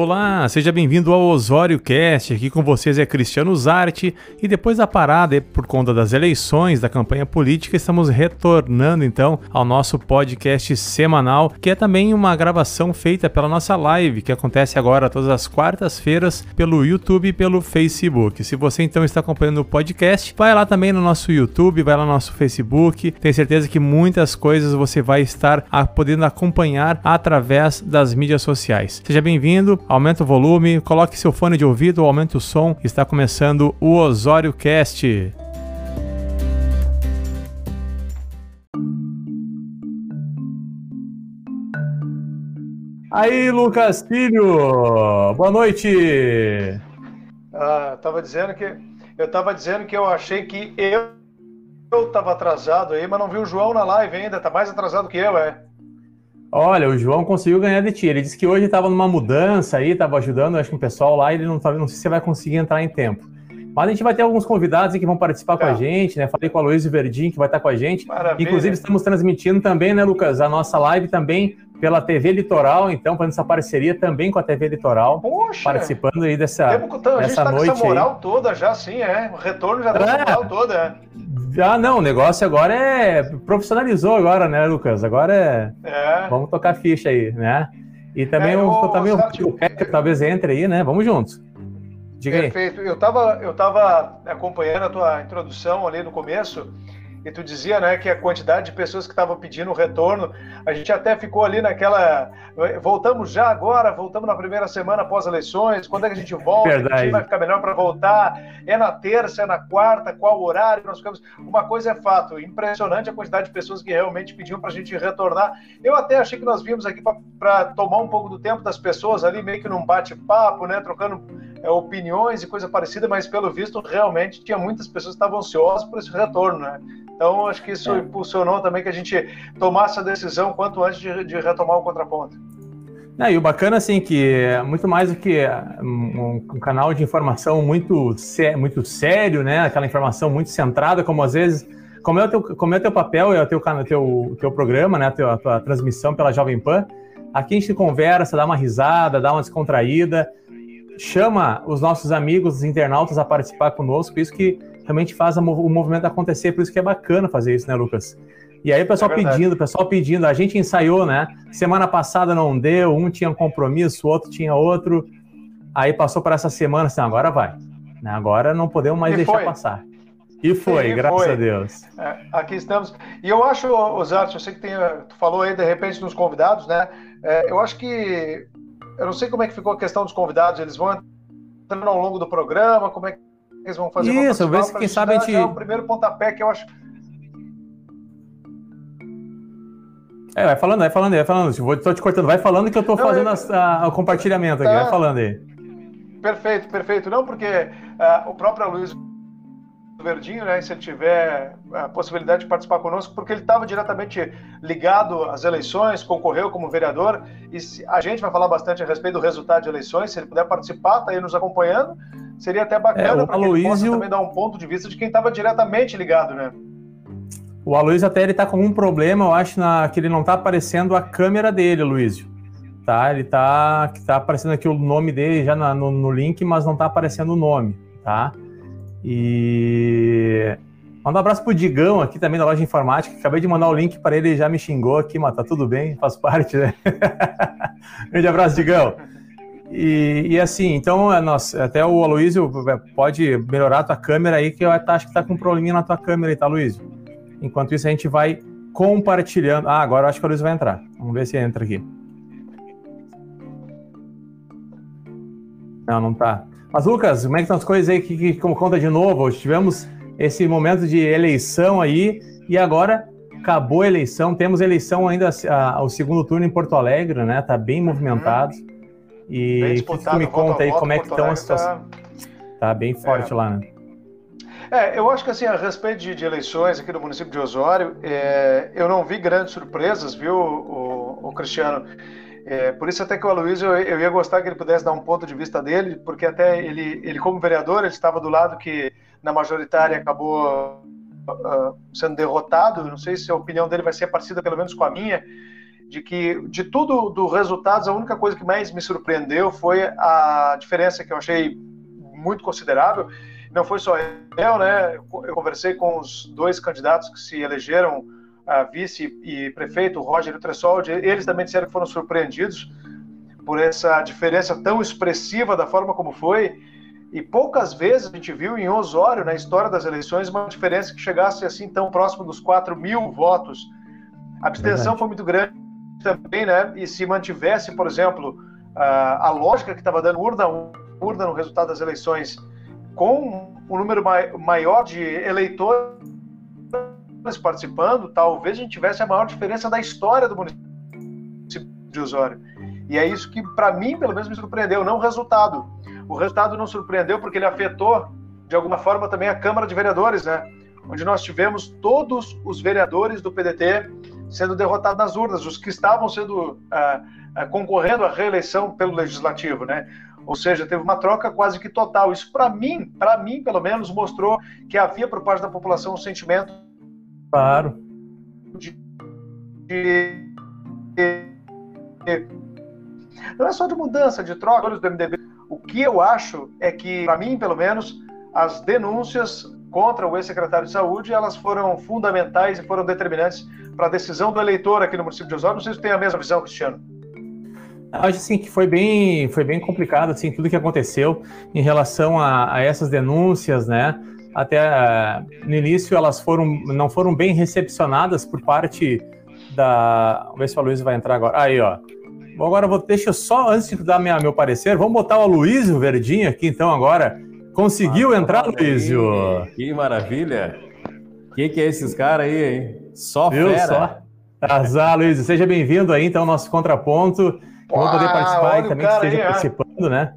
Olá, seja bem-vindo ao Osório Cast. Aqui com vocês é Cristiano Zarte e depois da parada por conta das eleições da campanha política, estamos retornando então ao nosso podcast semanal, que é também uma gravação feita pela nossa live, que acontece agora todas as quartas-feiras pelo YouTube e pelo Facebook. Se você então está acompanhando o podcast, vai lá também no nosso YouTube, vai lá no nosso Facebook. Tenho certeza que muitas coisas você vai estar podendo acompanhar através das mídias sociais. Seja bem-vindo aumenta o volume, coloque seu fone de ouvido, aumente o som. Está começando o Osório Cast. Aí, Lucas Filho, boa noite. Ah, tava dizendo que eu tava dizendo que eu achei que eu eu tava atrasado aí, mas não vi o João na live ainda, tá mais atrasado que eu, é. Olha, o João conseguiu ganhar de ti. Ele disse que hoje estava numa mudança aí, estava ajudando, acho que o pessoal lá, ele não, tá, não sei se vai conseguir entrar em tempo. Mas a gente vai ter alguns convidados que vão participar é. com a gente, né? Falei com a Luiz Verdinho, que vai estar com a gente. Maravilha. Inclusive, estamos transmitindo também, né, Lucas, a nossa live também pela TV Litoral, então, fazendo essa parceria também com a TV Litoral. Poxa! Participando aí dessa, Temos, a gente tá noite. Com essa moral aí. toda já, sim, é. O retorno já é. essa moral toda, é. Ah, não, o negócio agora é. Profissionalizou agora, né, Lucas? Agora é. é. Vamos tocar ficha aí, né? E também, é, o, também o, o talvez entre aí, né? Vamos juntos. Diga Perfeito. Aí. Eu estava eu tava acompanhando a tua introdução ali no começo e tu dizia, né, que a quantidade de pessoas que estavam pedindo retorno, a gente até ficou ali naquela, voltamos já agora, voltamos na primeira semana após eleições, quando é que a gente volta, Verdade. vai ficar melhor para voltar, é na terça, é na quarta, qual horário, nós ficamos, uma coisa é fato, impressionante a quantidade de pessoas que realmente pediam para a gente retornar, eu até achei que nós vimos aqui para tomar um pouco do tempo das pessoas ali, meio que num bate-papo, né, trocando é, opiniões e coisa parecida, mas pelo visto realmente tinha muitas pessoas que estavam ansiosas por esse retorno, né? Então, acho que isso é. impulsionou também que a gente tomasse a decisão quanto antes de, de retomar o contraponto. É, e o bacana, assim, que é muito mais do que um, um, canal de informação muito, sé muito sério, né? Aquela informação muito centrada, como às vezes. Como é o teu, como é o teu papel, é o teu, teu, teu programa, né? A tua, a tua transmissão pela Jovem Pan. Aqui a gente conversa, dá uma risada, dá uma descontraída, chama os nossos amigos, os internautas a participar conosco. Isso que realmente faz o movimento acontecer, por isso que é bacana fazer isso, né, Lucas? E aí o pessoal é pedindo, o pessoal pedindo, a gente ensaiou, né? Semana passada não deu, um tinha um compromisso, o outro tinha outro. Aí passou para essa semana, assim, agora vai. Né? Agora não podemos mais e deixar foi. passar. E foi, Sim, graças foi. a Deus. É, aqui estamos. E eu acho, Osarte, eu sei que tem, tu falou aí de repente nos convidados, né? É, eu acho que eu não sei como é que ficou a questão dos convidados, eles vão entrando ao longo do programa, como é que eles vão fazer Isso, eu vejo quem sabe a gente. o primeiro pontapé que eu acho. É, vai falando, vai falando aí, vai falando. Vou, tô te cortando, vai falando que eu tô não, fazendo eu... a, a, o compartilhamento aqui, vai tá. falando aí. Perfeito, perfeito. Não, porque uh, o próprio Luiz Verdinho, né, se ele tiver a possibilidade de participar conosco, porque ele estava diretamente ligado às eleições, concorreu como vereador, e a gente vai falar bastante a respeito do resultado de eleições, se ele puder participar, está aí nos acompanhando, seria até bacana, é, para Aloysio... ele possa também dar um ponto de vista de quem estava diretamente ligado, né? O Aloysio até ele tá com um problema, eu acho, na, que ele não está aparecendo a câmera dele, Aloysio. Tá, ele tá, tá aparecendo aqui o nome dele já na, no, no, link, mas não está aparecendo o nome, tá? E manda um abraço pro Digão aqui também da loja informática. Acabei de mandar o link para ele, já me xingou aqui, mas tá tudo bem, faz parte, né? Grande abraço, Digão. E, e, assim, então, é, nossa, até o Aloysio é, pode melhorar a tua câmera aí, que eu acho que tá com um probleminha na tua câmera aí, tá, Aloysio? Enquanto isso, a gente vai compartilhando. Ah, agora eu acho que o Aloysio vai entrar. Vamos ver se entra aqui. Não, não tá. Mas, Lucas, como é que estão as coisas aí? Que, que, como conta de novo, tivemos esse momento de eleição aí, e agora acabou a eleição, temos eleição ainda ao segundo turno em Porto Alegre, né? Tá bem movimentado. Uhum. E que tu me conta aí como é que estão as situações? Tá... tá bem forte é. lá, né? É, eu acho que assim, a respeito de, de eleições aqui no município de Osório, é, eu não vi grandes surpresas, viu, o, o Cristiano? É, por isso até que o Aloysio, eu, eu ia gostar que ele pudesse dar um ponto de vista dele, porque até ele, ele como vereador, ele estava do lado que na majoritária acabou uh, sendo derrotado, não sei se a opinião dele vai ser parecida pelo menos com a minha, de que de tudo do resultados, a única coisa que mais me surpreendeu foi a diferença que eu achei muito considerável. Não foi só eu, né? Eu conversei com os dois candidatos que se elegeram a vice e prefeito, Roger e o Tressoldi, eles também disseram que foram surpreendidos por essa diferença tão expressiva da forma como foi. E poucas vezes a gente viu em Osório, na história das eleições, uma diferença que chegasse assim tão próximo dos 4 mil votos. A abstenção Verdade. foi muito grande também, né? E se mantivesse, por exemplo, a, a lógica que estava dando urna, urna no resultado das eleições, com um número maior de eleitores participando, talvez a gente tivesse a maior diferença da história do município de Osório. E é isso que, para mim, pelo menos, me surpreendeu, não o resultado. O resultado não surpreendeu porque ele afetou, de alguma forma, também a Câmara de Vereadores, né? Onde nós tivemos todos os vereadores do PDT sendo derrotados nas urnas, os que estavam sendo uh, uh, concorrendo à reeleição pelo legislativo, né? Ou seja, teve uma troca quase que total. Isso para mim, para mim pelo menos, mostrou que havia por parte da população um sentimento, claro, de, de, de não é só de mudança, de troca do MDB. O que eu acho é que, para mim, pelo menos, as denúncias contra o ex-secretário de saúde, elas foram fundamentais e foram determinantes para a decisão do eleitor aqui no município de Osório. Não sei se tem a mesma visão, Cristiano. Acho assim que foi bem, foi bem complicado assim tudo que aconteceu em relação a, a essas denúncias, né? Até uh, no início elas foram não foram bem recepcionadas por parte da. Vamos ver se o Luiz vai entrar agora. Aí, ó. Agora vou deixa eu só antes de dar minha, meu parecer, vamos botar o Luísio Verdinho aqui então agora. Conseguiu ah, entrar, Luísio? Que maravilha! Que que é esses caras aí, hein? Só Viu, fera. Só? Azar, Luísio. Seja bem-vindo aí, então, ao nosso contraponto. Vamos poder participar e também que esteja aí, participando, né?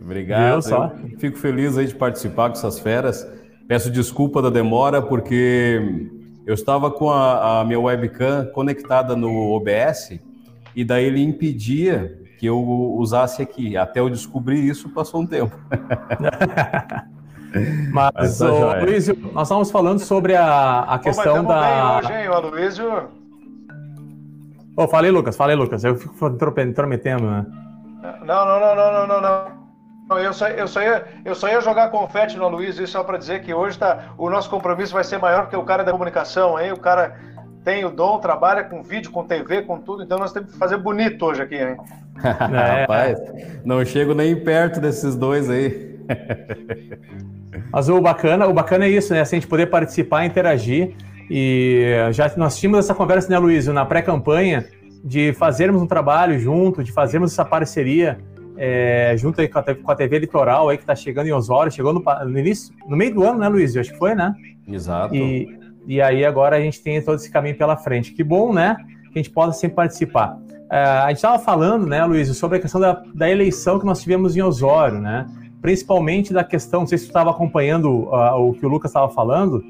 Obrigado. só? Fico feliz aí de participar com essas feras. Peço desculpa da demora, porque eu estava com a, a minha webcam conectada no OBS e daí ele impedia que eu usasse aqui. Até eu descobrir isso, passou um tempo. Mas, Mas tá ô, nós estávamos falando sobre a, a questão Pô, da. Bem hoje, hein, o Aloysio? Oh, falei, Lucas, falei, Lucas. Eu fico intrometendo, né? Não, não, não, não, não, não. Eu só, eu, só ia, eu só ia jogar confete no isso só para dizer que hoje tá, o nosso compromisso vai ser maior porque o cara é da comunicação, hein? O cara tem o dom, trabalha com vídeo, com TV, com tudo, então nós temos que fazer bonito hoje aqui, hein? é. Rapaz, não chego nem perto desses dois aí. Mas o bacana, o bacana é isso, né? Assim, a gente poder participar, interagir. E já nós tínhamos essa conversa, né, Luiz, na pré-campanha, de fazermos um trabalho junto, de fazermos essa parceria é, junto aí com a, com a TV Litoral aí que está chegando em Osório, chegou no, no, início, no meio do ano, né, Luiz? Eu acho que foi, né? Exato. E, e aí agora a gente tem todo esse caminho pela frente. Que bom, né? Que a gente possa sempre participar. É, a gente estava falando, né, Luiz, sobre a questão da, da eleição que nós tivemos em Osório, né? Principalmente da questão, não sei se você estava acompanhando uh, o que o Lucas estava falando,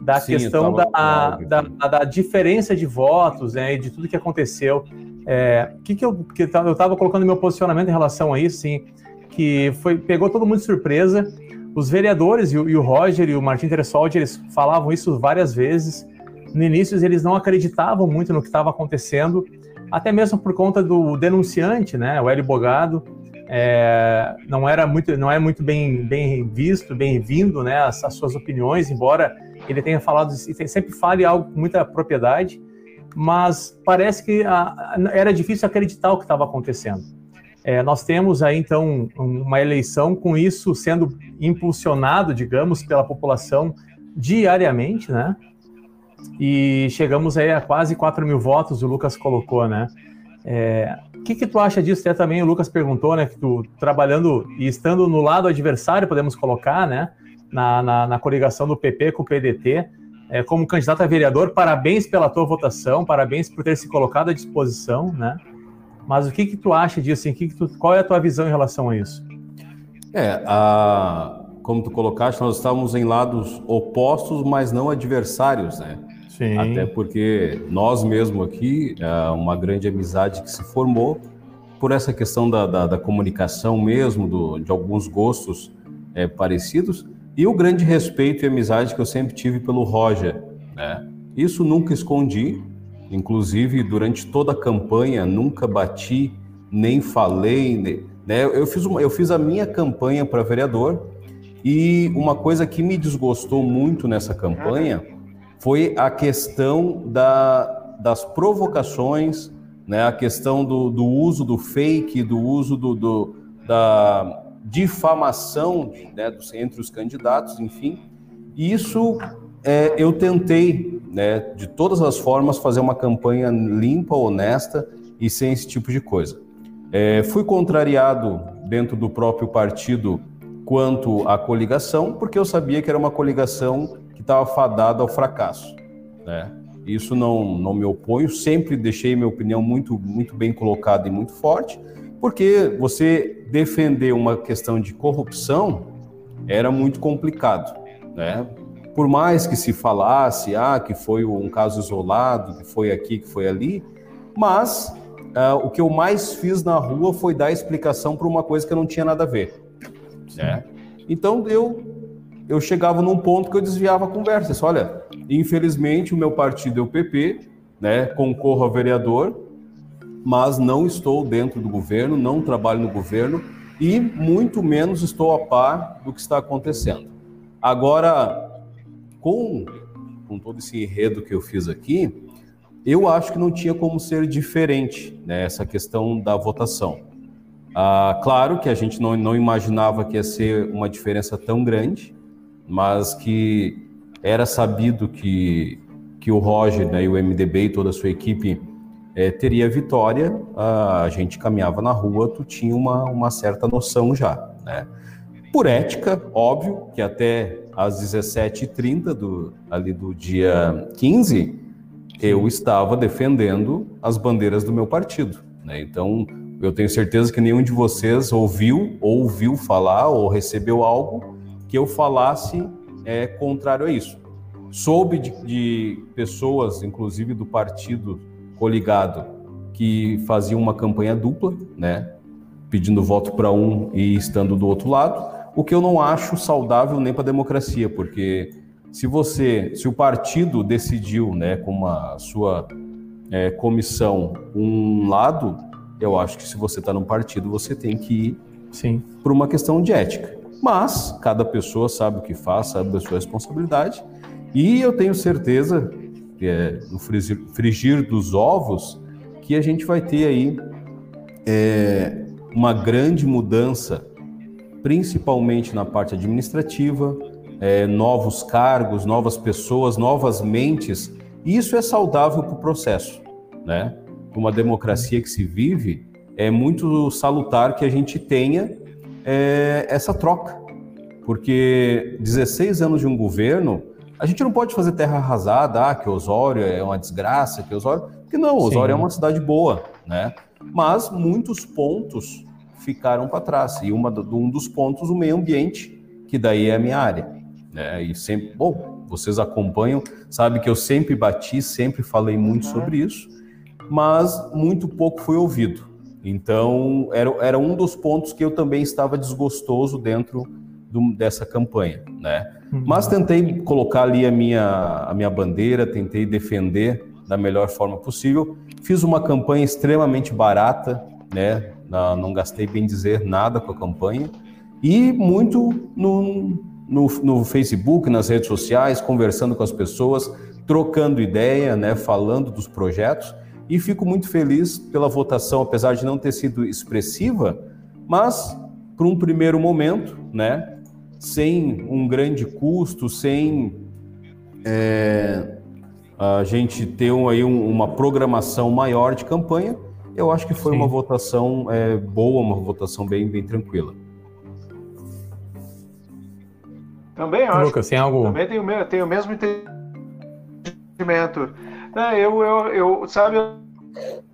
da Sim, questão da, da, da, diferença de votos, né, e de tudo que aconteceu. É, que que eu que eu estava colocando meu posicionamento em relação a isso, sim, que foi pegou todo mundo de surpresa. Os vereadores e o, e o Roger e o Martin Teressoldi, eles falavam isso várias vezes. No início eles não acreditavam muito no que estava acontecendo, até mesmo por conta do denunciante, né, o Hélio Bogado, é, não era muito, não é muito bem, bem visto, bem-vindo, né, as, as suas opiniões, embora ele tenha falado e sempre fale algo com muita propriedade, mas parece que a, a, era difícil acreditar o que estava acontecendo. É, nós temos aí então uma eleição com isso sendo impulsionado, digamos, pela população diariamente, né? E chegamos aí a quase 4 mil votos, o Lucas colocou, né? É, o que, que tu acha disso? Até também o Lucas perguntou, né? Que tu trabalhando e estando no lado adversário, podemos colocar, né? na, na, na coligação do PP com o PDT. É, como candidato a vereador, parabéns pela tua votação, parabéns por ter se colocado à disposição, né? Mas o que que tu acha disso? Assim, que que tu, qual é a tua visão em relação a isso? É, a, como tu colocaste, nós estávamos em lados opostos, mas não adversários, né? Sim. Até porque nós mesmo aqui, é uma grande amizade que se formou por essa questão da, da, da comunicação mesmo, do, de alguns gostos é, parecidos, e o grande respeito e amizade que eu sempre tive pelo Roger, né? Isso nunca escondi inclusive durante toda a campanha, nunca bati, nem falei. Né? Eu, fiz uma, eu fiz a minha campanha para vereador e uma coisa que me desgostou muito nessa campanha foi a questão da, das provocações, né? a questão do, do uso do fake, do uso do, do da difamação né? entre os candidatos, enfim. Isso é, eu tentei, né, de todas as formas, fazer uma campanha limpa, honesta e sem esse tipo de coisa. É, fui contrariado dentro do próprio partido quanto à coligação, porque eu sabia que era uma coligação que estava fadada ao fracasso. Né? Isso não, não me oponho, sempre deixei minha opinião muito, muito bem colocada e muito forte, porque você defender uma questão de corrupção era muito complicado. Né? por mais que se falasse ah, que foi um caso isolado, que foi aqui, que foi ali, mas uh, o que eu mais fiz na rua foi dar explicação para uma coisa que não tinha nada a ver. Né? Então eu, eu chegava num ponto que eu desviava a conversa. Disse, Olha, infelizmente o meu partido é o PP, né? concorro a vereador, mas não estou dentro do governo, não trabalho no governo e muito menos estou a par do que está acontecendo. Agora, com, com todo esse enredo que eu fiz aqui, eu acho que não tinha como ser diferente né, questão da votação. Ah, claro que a gente não, não imaginava que ia ser uma diferença tão grande, mas que era sabido que, que o Roger né, e o MDB e toda a sua equipe é, teria vitória, a gente caminhava na rua, tu tinha uma, uma certa noção já. Né? Por ética, óbvio, que até às 17h30 do, ali do dia 15, eu estava defendendo as bandeiras do meu partido. Né? Então, eu tenho certeza que nenhum de vocês ouviu, ou ouviu falar, ou recebeu algo que eu falasse é, contrário a isso. Soube de, de pessoas, inclusive do partido coligado, que faziam uma campanha dupla, né? pedindo voto para um e estando do outro lado o que eu não acho saudável nem para a democracia, porque se você, se o partido decidiu, né, com uma sua é, comissão um lado, eu acho que se você está no partido você tem que ir Sim. por uma questão de ética. Mas cada pessoa sabe o que faz, sabe da sua responsabilidade, e eu tenho certeza que é, no frigir, frigir dos ovos que a gente vai ter aí é, uma grande mudança principalmente na parte administrativa, é, novos cargos, novas pessoas, novas mentes. Isso é saudável para o processo, né? Uma democracia que se vive, é muito salutar que a gente tenha é, essa troca, porque 16 anos de um governo, a gente não pode fazer terra arrasada, ah, que Osório é uma desgraça, que Osório, porque não, Osório Sim. é uma cidade boa, né? Mas muitos pontos ficaram para trás. E uma, um dos pontos, o meio ambiente, que daí é a minha área. Né? E sempre, bom, vocês acompanham, sabe que eu sempre bati, sempre falei muito sobre isso, mas muito pouco foi ouvido. Então, era, era um dos pontos que eu também estava desgostoso dentro do, dessa campanha, né? Uhum. Mas tentei colocar ali a minha, a minha bandeira, tentei defender da melhor forma possível. Fiz uma campanha extremamente barata, né? não gastei bem dizer nada com a campanha e muito no, no, no, Facebook, nas redes sociais, conversando com as pessoas, trocando ideia, né, falando dos projetos e fico muito feliz pela votação, apesar de não ter sido expressiva, mas para um primeiro momento, né, sem um grande custo, sem é, a gente ter um, aí um, uma programação maior de campanha, eu acho que foi Sim. uma votação é, boa, uma votação bem, bem tranquila. Também acho. Lucas, tem algo... Também tenho, tenho o mesmo entendimento. É, eu, eu, eu, sabe,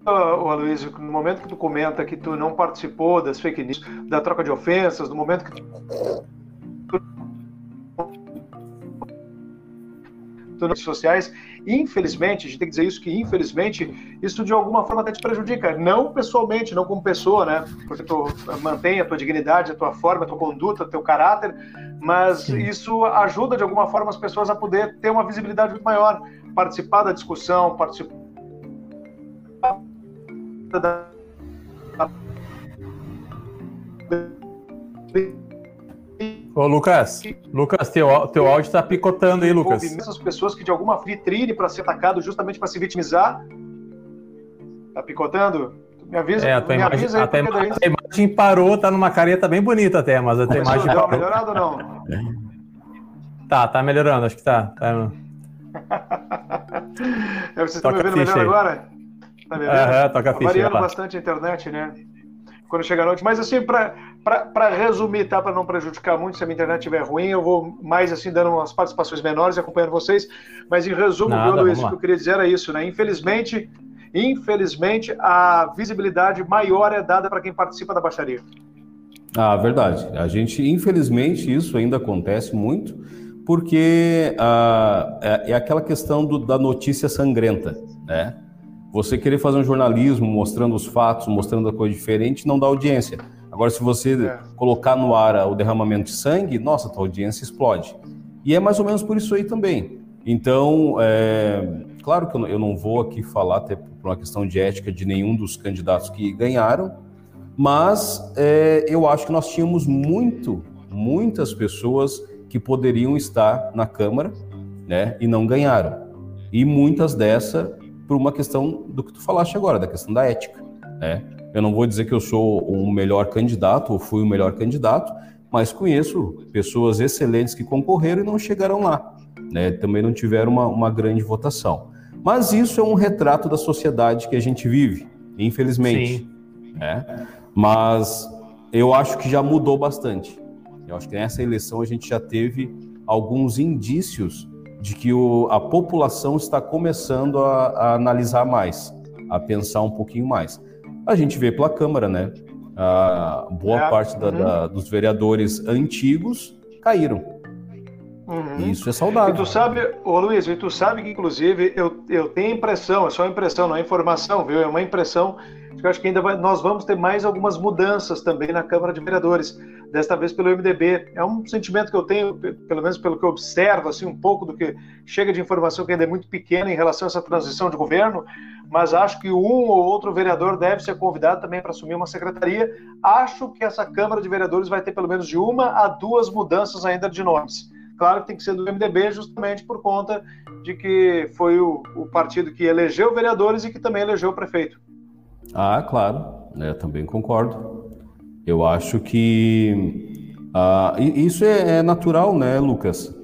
o Aloysio, no momento que tu comenta que tu não participou das fake news, da troca de ofensas, no momento que tu nas redes sociais. Infelizmente, a gente tem que dizer isso, que infelizmente isso de alguma forma até te prejudica. Não pessoalmente, não como pessoa, né? Porque tu mantém a tua dignidade, a tua forma, a tua conduta, o teu caráter, mas Sim. isso ajuda de alguma forma as pessoas a poder ter uma visibilidade muito maior, participar da discussão, participar Ô, Lucas, Lucas, teu, teu áudio está picotando aí, Lucas. Essas pessoas que de alguma vitrine para ser atacado justamente para se vitimizar. Tá picotando? Me avisa, é, a tua me imagem, avisa aí, a, imagem, a imagem parou, tá numa careta bem bonita até, mas a tua imagem. Deu uma melhorada ou não? Tá, tá melhorando, acho que tá. tá... Vocês estão me vendo melhor aí. agora? Tá me vendo? Aham, toca ficha. Variando bastante a internet, né? Quando chega a noite. Mas assim, para resumir, tá? Para não prejudicar muito, se a minha internet estiver ruim, eu vou mais assim dando umas participações menores e acompanhando vocês. Mas em resumo, Nada, Luiz, o que eu queria dizer era isso, né? Infelizmente, infelizmente, a visibilidade maior é dada para quem participa da baixaria. Ah, verdade. A gente, infelizmente, isso ainda acontece muito, porque ah, é, é aquela questão do, da notícia sangrenta, né? Você querer fazer um jornalismo mostrando os fatos, mostrando a coisa diferente, não dá audiência. Agora, se você é. colocar no ar o derramamento de sangue, nossa, tua audiência explode. E é mais ou menos por isso aí também. Então, é, claro que eu não vou aqui falar, até por uma questão de ética, de nenhum dos candidatos que ganharam, mas é, eu acho que nós tínhamos muito, muitas pessoas que poderiam estar na Câmara né, e não ganharam. E muitas dessas por uma questão do que tu falaste agora, da questão da ética. Né? Eu não vou dizer que eu sou o melhor candidato ou fui o melhor candidato, mas conheço pessoas excelentes que concorreram e não chegaram lá. Né? Também não tiveram uma, uma grande votação. Mas isso é um retrato da sociedade que a gente vive, infelizmente. Né? Mas eu acho que já mudou bastante. Eu acho que nessa eleição a gente já teve alguns indícios de que o, a população está começando a, a, analisar mais, a pensar um pouquinho mais. A gente vê pela Câmara, né? A boa é, parte da, uhum. da, dos vereadores antigos caíram. Uhum. Isso é saudável. E tu sabe, ô Luiz, e tu sabe que inclusive eu, eu tenho impressão, é só impressão, não é informação, viu? É uma impressão eu acho que ainda vai, nós vamos ter mais algumas mudanças também na Câmara de Vereadores, desta vez pelo MDB. É um sentimento que eu tenho, pelo menos pelo que eu observo, assim, um pouco do que chega de informação que ainda é muito pequena em relação a essa transição de governo, mas acho que um ou outro vereador deve ser convidado também para assumir uma secretaria. Acho que essa Câmara de Vereadores vai ter pelo menos de uma a duas mudanças ainda de nomes. Claro que tem que ser do MDB, justamente por conta de que foi o, o partido que elegeu vereadores e que também elegeu o prefeito. Ah, claro, eu também concordo. Eu acho que ah, isso é, é, natural, né, Lucas?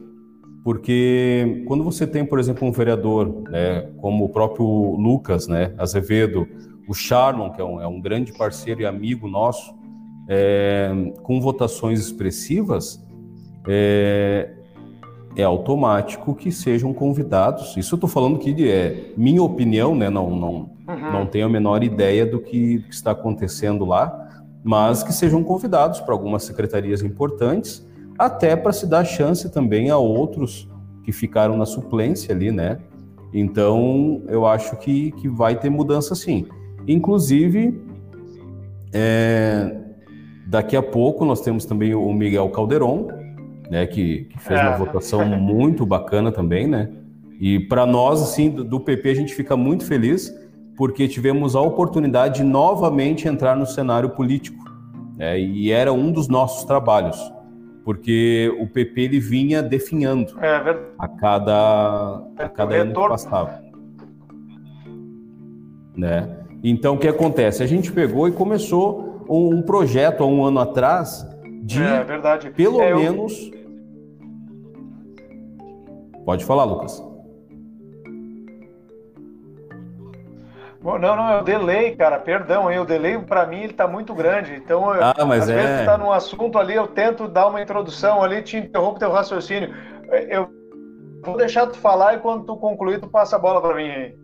Porque quando você tem, por exemplo, um vereador, né, como o próprio Lucas, né, Azevedo, o Charlon, que é um, é um grande parceiro e amigo nosso, é, com votações expressivas, é, é automático que sejam convidados. Isso eu estou falando que é minha opinião, né? Não, não, uhum. não tenho a menor ideia do que, do que está acontecendo lá, mas que sejam convidados para algumas secretarias importantes, até para se dar chance também a outros que ficaram na suplência ali, né? Então, eu acho que, que vai ter mudança sim. Inclusive, é, daqui a pouco nós temos também o Miguel Calderon, né, que, que fez é. uma votação muito bacana também, né? E para nós, assim, do, do, PP, a gente fica muito feliz porque tivemos a oportunidade de novamente entrar no cenário político, né? E era um dos nossos trabalhos, porque o PP ele vinha definhando é, a cada a cada ano que passava, né? Então, o que acontece? A gente pegou e começou um, um projeto há um ano atrás de é, verdade. pelo é, menos. Eu... Pode falar, Lucas. Não, não, é o delay, cara, perdão, hein? o delay para mim ele tá muito grande, então ah, mas às é... vezes tá num assunto ali, eu tento dar uma introdução ali, te interrompo teu raciocínio, eu vou deixar tu falar e quando tu concluir tu passa a bola para mim aí.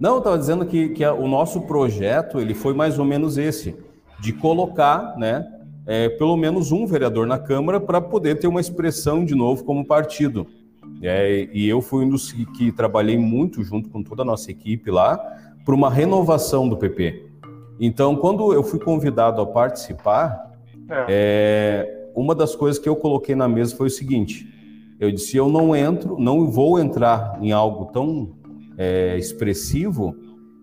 Não, eu tava dizendo que, que o nosso projeto ele foi mais ou menos esse, de colocar, né, é, pelo menos um vereador na Câmara para poder ter uma expressão de novo como partido. É, e eu fui um dos que, que, trabalhei muito junto com toda a nossa equipe lá para uma renovação do PP. Então, quando eu fui convidado a participar, é. É, uma das coisas que eu coloquei na mesa foi o seguinte: eu disse, eu não entro, não vou entrar em algo tão é, expressivo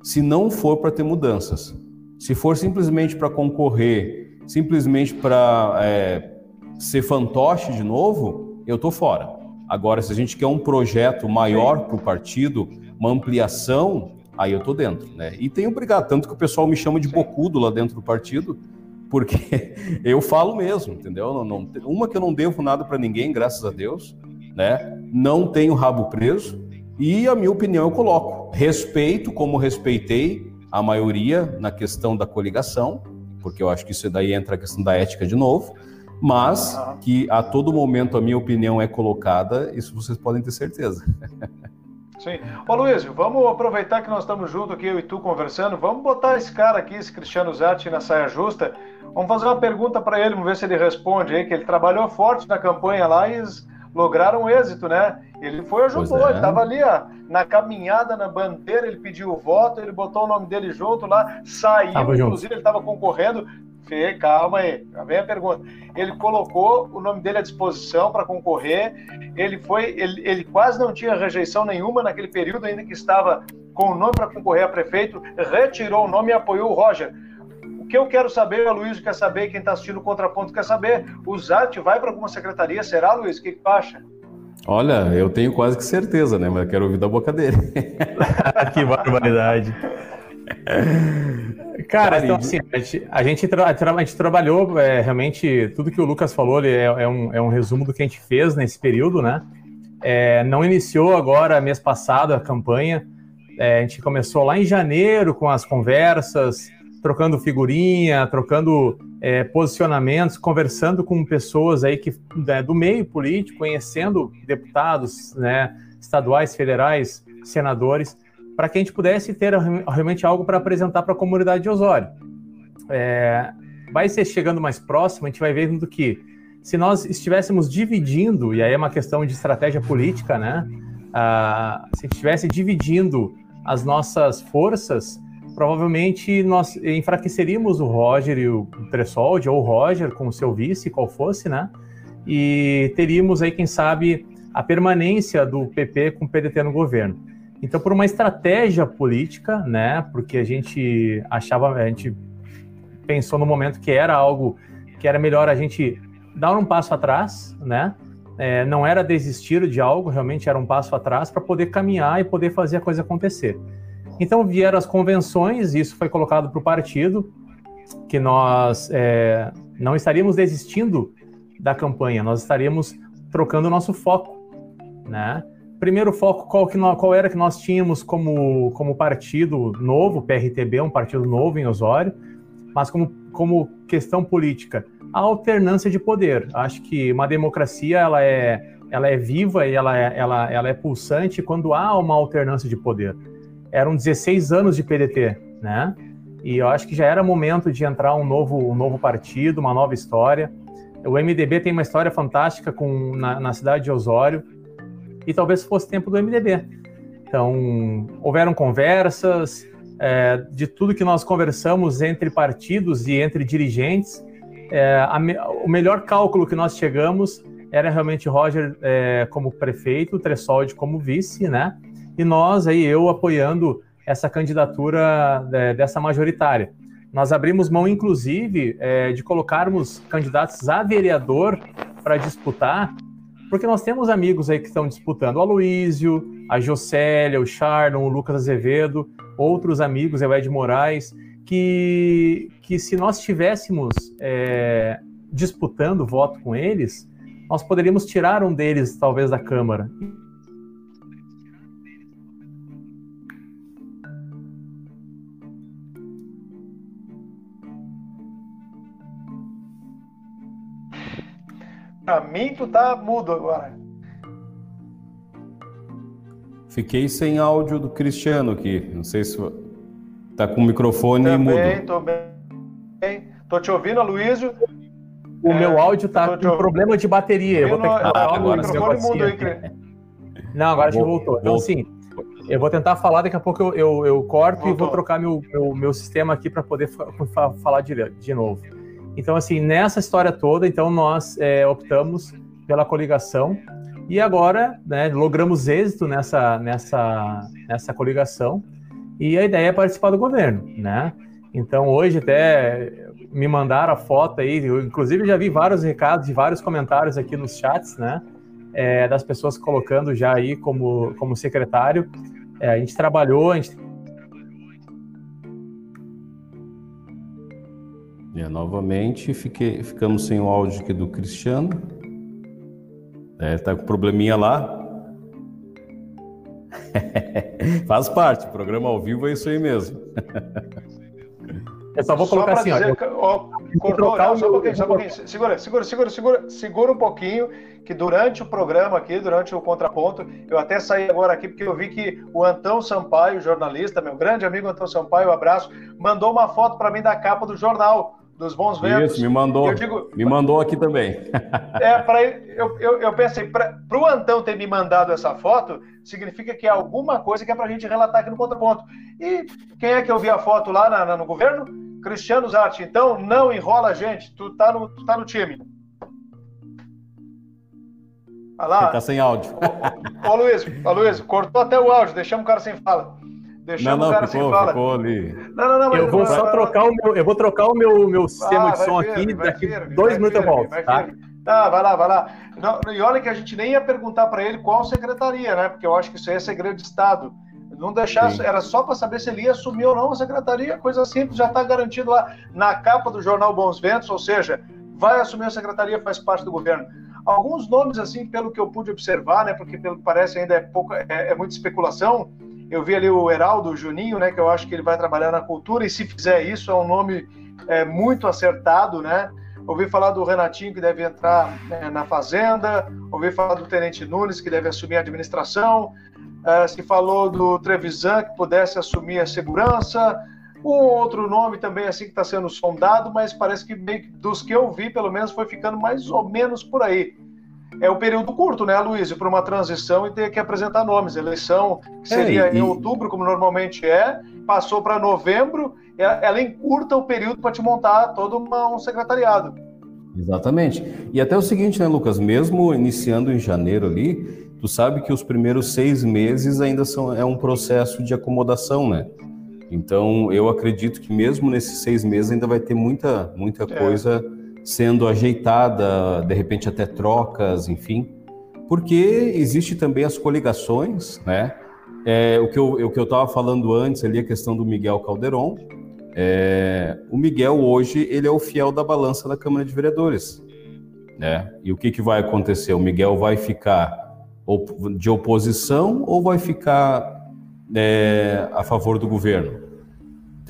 se não for para ter mudanças. Se for simplesmente para concorrer, simplesmente para é, ser fantoche de novo, eu tô fora. Agora, se a gente quer um projeto maior para o partido, uma ampliação, aí eu tô dentro, né? E tenho obrigado, tanto que o pessoal me chama de bocudo lá dentro do partido, porque eu falo mesmo, entendeu? Não, não, uma que eu não devo nada para ninguém, graças a Deus, né? Não tenho rabo preso e a minha opinião eu coloco. Respeito como respeitei a maioria na questão da coligação, porque eu acho que isso daí entra a questão da ética de novo, mas que a todo momento a minha opinião é colocada, isso vocês podem ter certeza. Sim. Ô Luiz, vamos aproveitar que nós estamos juntos aqui, eu e tu conversando, vamos botar esse cara aqui, esse Cristiano Zatti, na saia justa. Vamos fazer uma pergunta para ele, vamos ver se ele responde aí, que ele trabalhou forte na campanha lá e lograram êxito, né? Ele foi ajudou, é. ele estava ali ó, na caminhada, na bandeira, ele pediu o voto, ele botou o nome dele junto lá, saiu, tava inclusive junto. ele estava concorrendo. Fê, calma aí, vem a pergunta. Ele colocou o nome dele à disposição para concorrer. Ele foi, ele, ele quase não tinha rejeição nenhuma naquele período, ainda que estava com o nome para concorrer a prefeito, retirou o nome e apoiou o Roger que eu quero saber, a Luiz quer saber, quem está assistindo o Contraponto quer saber. O Zart vai para alguma secretaria, será, Luiz? O que, que tu acha? Olha, eu tenho quase que certeza, né? Mas eu quero ouvir da boca dele. que barbaridade. Cara, então assim, a gente, a gente, tra a gente trabalhou é, realmente, tudo que o Lucas falou é, é, um, é um resumo do que a gente fez nesse período, né? É, não iniciou agora, mês passado, a campanha. É, a gente começou lá em janeiro com as conversas, trocando figurinha, trocando é, posicionamentos, conversando com pessoas aí que né, do meio político, conhecendo deputados, né, estaduais, federais, senadores, para que a gente pudesse ter realmente algo para apresentar para a comunidade de Osório. É, vai ser chegando mais próximo, a gente vai vendo que se nós estivéssemos dividindo, e aí é uma questão de estratégia política, né? Ah, se estivesse dividindo as nossas forças, provavelmente nós enfraqueceríamos o Roger e o Tressoldi, ou o Roger com o seu vice, qual fosse, né? E teríamos aí, quem sabe, a permanência do PP com o PDT no governo. Então, por uma estratégia política, né? Porque a gente achava, a gente pensou no momento que era algo que era melhor a gente dar um passo atrás, né? É, não era desistir de algo, realmente era um passo atrás para poder caminhar e poder fazer a coisa acontecer. Então vieram as convenções, isso foi colocado para o partido, que nós é, não estaríamos desistindo da campanha, nós estaríamos trocando o nosso foco, né? Primeiro foco, qual, que nós, qual era que nós tínhamos como, como partido novo, PRTB, um partido novo em Osório, mas como, como questão política, a alternância de poder. Acho que uma democracia ela é, ela é viva e ela é, ela, ela é pulsante quando há uma alternância de poder eram 16 anos de PDT, né? E eu acho que já era momento de entrar um novo, um novo partido, uma nova história. O MDB tem uma história fantástica com, na, na cidade de Osório, e talvez fosse tempo do MDB. Então, houveram conversas, é, de tudo que nós conversamos entre partidos e entre dirigentes, é, o melhor cálculo que nós chegamos era realmente Roger é, como prefeito, Tressoldi como vice, né? e nós, aí, eu apoiando essa candidatura é, dessa majoritária. Nós abrimos mão, inclusive, é, de colocarmos candidatos a vereador para disputar, porque nós temos amigos aí que estão disputando, o Aloísio, a Jocélia, o Charlon, o Lucas Azevedo, outros amigos, o Ed Moraes, que, que se nós estivéssemos é, disputando voto com eles, nós poderíamos tirar um deles, talvez, da Câmara. Pra mim, tu tá mudo agora. Fiquei sem áudio do Cristiano aqui. Não sei se tá com o microfone Também, mudo. Tô bem, tô te ouvindo, Aloysio. O é, meu áudio tá com problema de bateria. Eu vou ter que falar ah, agora. Microfone mudo aí, Não, agora acho que voltou. Então, sim, eu vou tentar falar, daqui a pouco eu, eu, eu corto voltou. e vou trocar meu, meu, meu sistema aqui para poder falar de, de novo. Então, assim, nessa história toda, então nós é, optamos pela coligação e agora, né, logramos êxito nessa, nessa, nessa coligação e a ideia é participar do governo, né? Então hoje até me mandaram a foto aí, eu, inclusive já vi vários recados e vários comentários aqui nos chats, né? É, das pessoas colocando já aí como, como secretário. É, a gente trabalhou, a gente E novamente fiquei, ficamos sem o áudio aqui do Cristiano. É, tá com probleminha lá. Faz parte, programa ao vivo é isso aí mesmo. Eu só vou colocar só assim, dizer, ó. cortou, não, só um pouquinho, só um pouquinho. Segura, segura, segura, segura, segura um pouquinho, que durante o programa aqui, durante o contraponto, eu até saí agora aqui porque eu vi que o Antão Sampaio, jornalista, meu grande amigo Antão Sampaio, um abraço, mandou uma foto para mim da capa do jornal dos bons ventos. Isso, me mandou. Digo, me mandou aqui também. É, para eu, eu, eu pensei, para o Antão ter me mandado essa foto, significa que é alguma coisa que é para a gente relatar aqui no contraponto. E quem é que eu vi a foto lá na, na, no governo? Cristiano Zarte. Então, não enrola a gente, tu tá no, tu tá no time. Olha lá. Você tá sem áudio. Ô, ô, Luiz, ô, Luiz, cortou até o áudio, deixamos o cara sem fala. Deixamos não, não, o cara ficou, sem fala. Ficou ali. Não, não, não, eu vou só vai, trocar vai, o meu, eu vou trocar o meu, meu sistema ah, de som vir, aqui, daqui vir, dois minutos eu volto. Vai tá? Tá, vai lá, vai lá. Não, e olha que a gente nem ia perguntar para ele qual secretaria, né? Porque eu acho que isso aí é segredo de Estado. Não deixar, Sim. era só para saber se ele ia assumir ou não a secretaria, coisa simples, já está garantido lá na capa do jornal Bons Ventos, ou seja, vai assumir a secretaria, faz parte do governo. Alguns nomes, assim, pelo que eu pude observar, né? Porque pelo que parece ainda é pouco, é, é muita especulação eu vi ali o Heraldo Juninho, né, que eu acho que ele vai trabalhar na cultura, e se fizer isso, é um nome é, muito acertado, né? Ouvi falar do Renatinho, que deve entrar é, na Fazenda, ouvi falar do Tenente Nunes, que deve assumir a administração, é, se falou do Trevisan, que pudesse assumir a segurança, um outro nome também assim que está sendo sondado, mas parece que dos que eu vi, pelo menos, foi ficando mais ou menos por aí é o período curto, né, Luiz, para uma transição e ter que apresentar nomes. Eleição que é, seria é, e... em outubro, como normalmente é, passou para novembro, ela encurta o período para te montar todo uma, um secretariado. Exatamente. E até o seguinte, né, Lucas? Mesmo iniciando em janeiro ali, tu sabe que os primeiros seis meses ainda são é um processo de acomodação, né? Então, eu acredito que mesmo nesses seis meses ainda vai ter muita, muita é. coisa sendo ajeitada, de repente até trocas, enfim, porque existe também as coligações, né? É, o que eu estava falando antes ali, a questão do Miguel Calderon, é, o Miguel hoje ele é o fiel da balança da Câmara de Vereadores, né? E o que, que vai acontecer? O Miguel vai ficar de oposição ou vai ficar é, a favor do governo?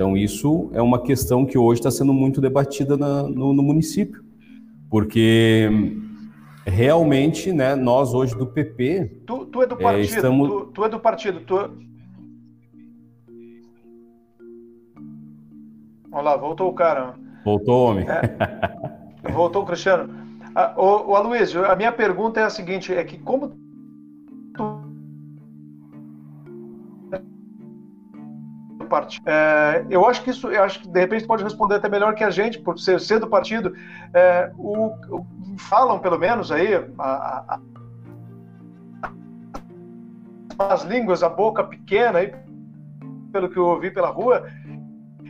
Então, isso é uma questão que hoje está sendo muito debatida na, no, no, município, porque realmente, né, nós hoje do PP. Tu, tu é do partido, é, estamos... tu, tu, é do partido, tu. Olha lá, voltou o cara. Voltou, homem. É, voltou o Cristiano. Ah, o, o Aloysio, a minha pergunta é a seguinte: é que como partido. É, eu acho que isso, eu acho que de repente pode responder até melhor que a gente, por ser, ser do partido. É, o, o, falam, pelo menos, aí, a, a, as línguas, a boca pequena, aí, pelo que eu ouvi pela rua,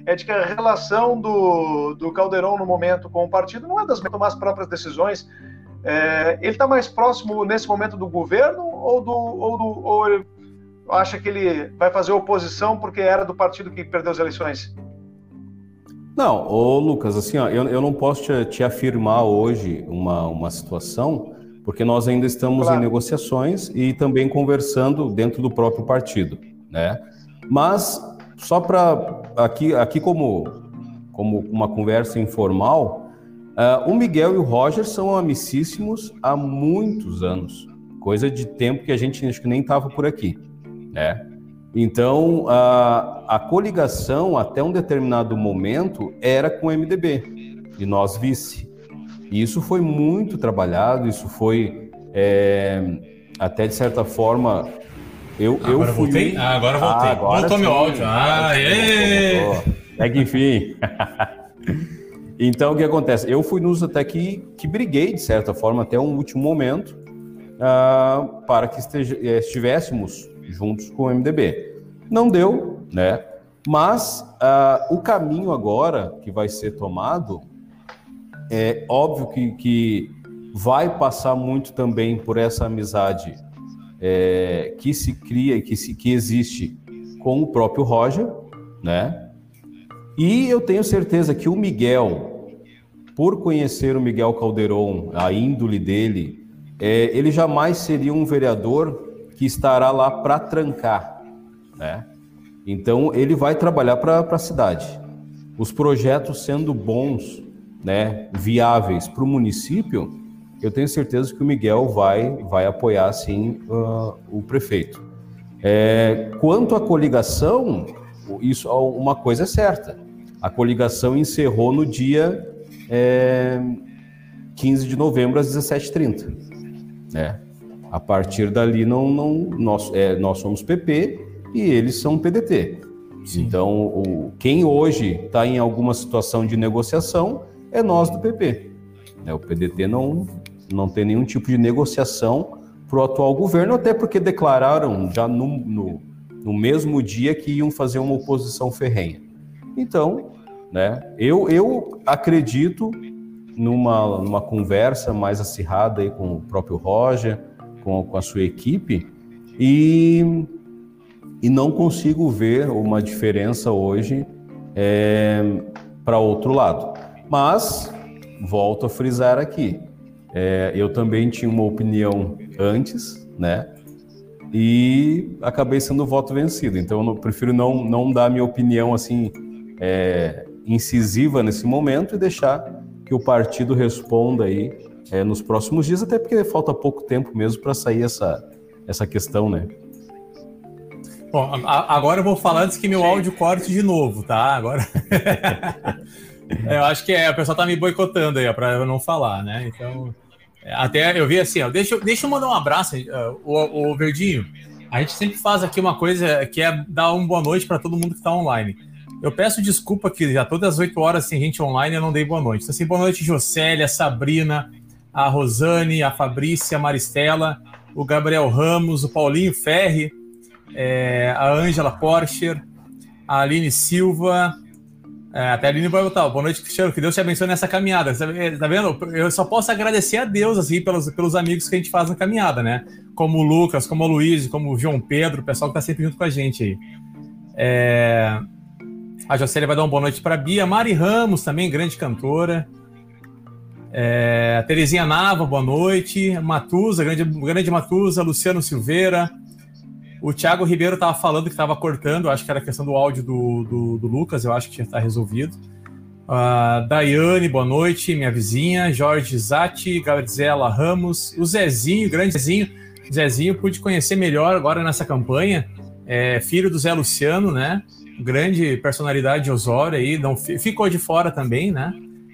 é de que a relação do, do Caldeirão no momento com o partido não é das mais próprias decisões. É, ele está mais próximo nesse momento do governo ou do, ou do ou acha que ele vai fazer oposição porque era do partido que perdeu as eleições? Não, ô Lucas, assim, ó, eu, eu não posso te, te, afirmar hoje uma, uma situação, porque nós ainda estamos claro. em negociações e também conversando dentro do próprio partido, né? Mas, só para, aqui, aqui como, como uma conversa informal, uh, o Miguel e o Roger são amicíssimos há muitos anos, coisa de tempo que a gente acho que nem estava por aqui né? Então, a, a coligação, até um determinado momento, era com o MDB, e nós vice. E isso foi muito trabalhado, isso foi, é, até de certa forma, eu, agora eu fui... Voltei? Ah, agora voltei. Ah, agora Voltou sim. meu áudio. Ah, É que enfim... então, o que acontece? Eu fui nos até que, que briguei, de certa forma, até um último momento, uh, para que esteja, estivéssemos juntos com o MDB. Não deu, né? Mas uh, o caminho agora que vai ser tomado é óbvio que, que vai passar muito também por essa amizade é, que se cria e que, se, que existe com o próprio Roger, né? E eu tenho certeza que o Miguel, por conhecer o Miguel Calderon, a índole dele, é, ele jamais seria um vereador que estará lá para trancar, né? Então ele vai trabalhar para a cidade. Os projetos sendo bons, né, viáveis para o município, eu tenho certeza que o Miguel vai, vai apoiar sim uh, o prefeito. É, quanto à coligação, isso uma coisa é certa. A coligação encerrou no dia é, 15 de novembro às 17h30. Né? A partir dali, não, não, nós, é, nós somos PP e eles são PDT. Sim. Então, o, quem hoje está em alguma situação de negociação é nós do PP. Né? O PDT não, não tem nenhum tipo de negociação para o atual governo, até porque declararam já no, no, no, mesmo dia que iam fazer uma oposição ferrenha. Então, né, eu, eu acredito numa, numa conversa mais acirrada aí com o próprio Roger, com, com a sua equipe, e, e não consigo ver uma diferença hoje é, para outro lado. Mas, volto a frisar aqui, é, eu também tinha uma opinião antes, né? E acabei sendo voto vencido. Então, eu prefiro não, não dar minha opinião assim é, incisiva nesse momento e deixar que o partido responda aí é, nos próximos dias, até porque falta pouco tempo mesmo para sair essa, essa questão, né? Bom, agora eu vou falar antes que meu áudio corte de novo, tá? Agora. É, eu acho que é, o pessoal tá me boicotando aí, para eu não falar, né? Então, é, até eu vi assim, ó, deixa, deixa eu mandar um abraço, uh, o, o Verdinho. A gente sempre faz aqui uma coisa que é dar uma boa noite para todo mundo que está online. Eu peço desculpa que já todas as 8 horas tem gente online eu não dei boa noite. Então, assim, boa noite, Jocélia, Sabrina, a Rosane, a Fabrícia, a Maristela, o Gabriel Ramos, o Paulinho Ferri, é, a Ângela Porcher, a Aline Silva, é, até a Aline vai botar. Boa noite, Cristiano. Que Deus te abençoe nessa caminhada. Tá vendo? Eu só posso agradecer a Deus, assim, pelos, pelos amigos que a gente faz na caminhada, né? Como o Lucas, como o Luiz, como o João Pedro, o pessoal que tá sempre junto com a gente aí. É... A Jocélia vai dar uma boa noite para Bia. Mari Ramos, também, grande cantora. É... Terezinha Nava, boa noite. Matusa, grande, grande Matusa. Luciano Silveira. O Thiago Ribeiro estava falando que estava cortando, acho que era questão do áudio do, do, do Lucas, eu acho que já está resolvido. Uh, Daiane, boa noite, minha vizinha. Jorge Zatti, Gabriela Ramos, o Zezinho, grande Zezinho. Zezinho pude conhecer melhor agora nessa campanha. É, filho do Zé Luciano, né? Grande personalidade de Osório aí, não ficou de fora também, né?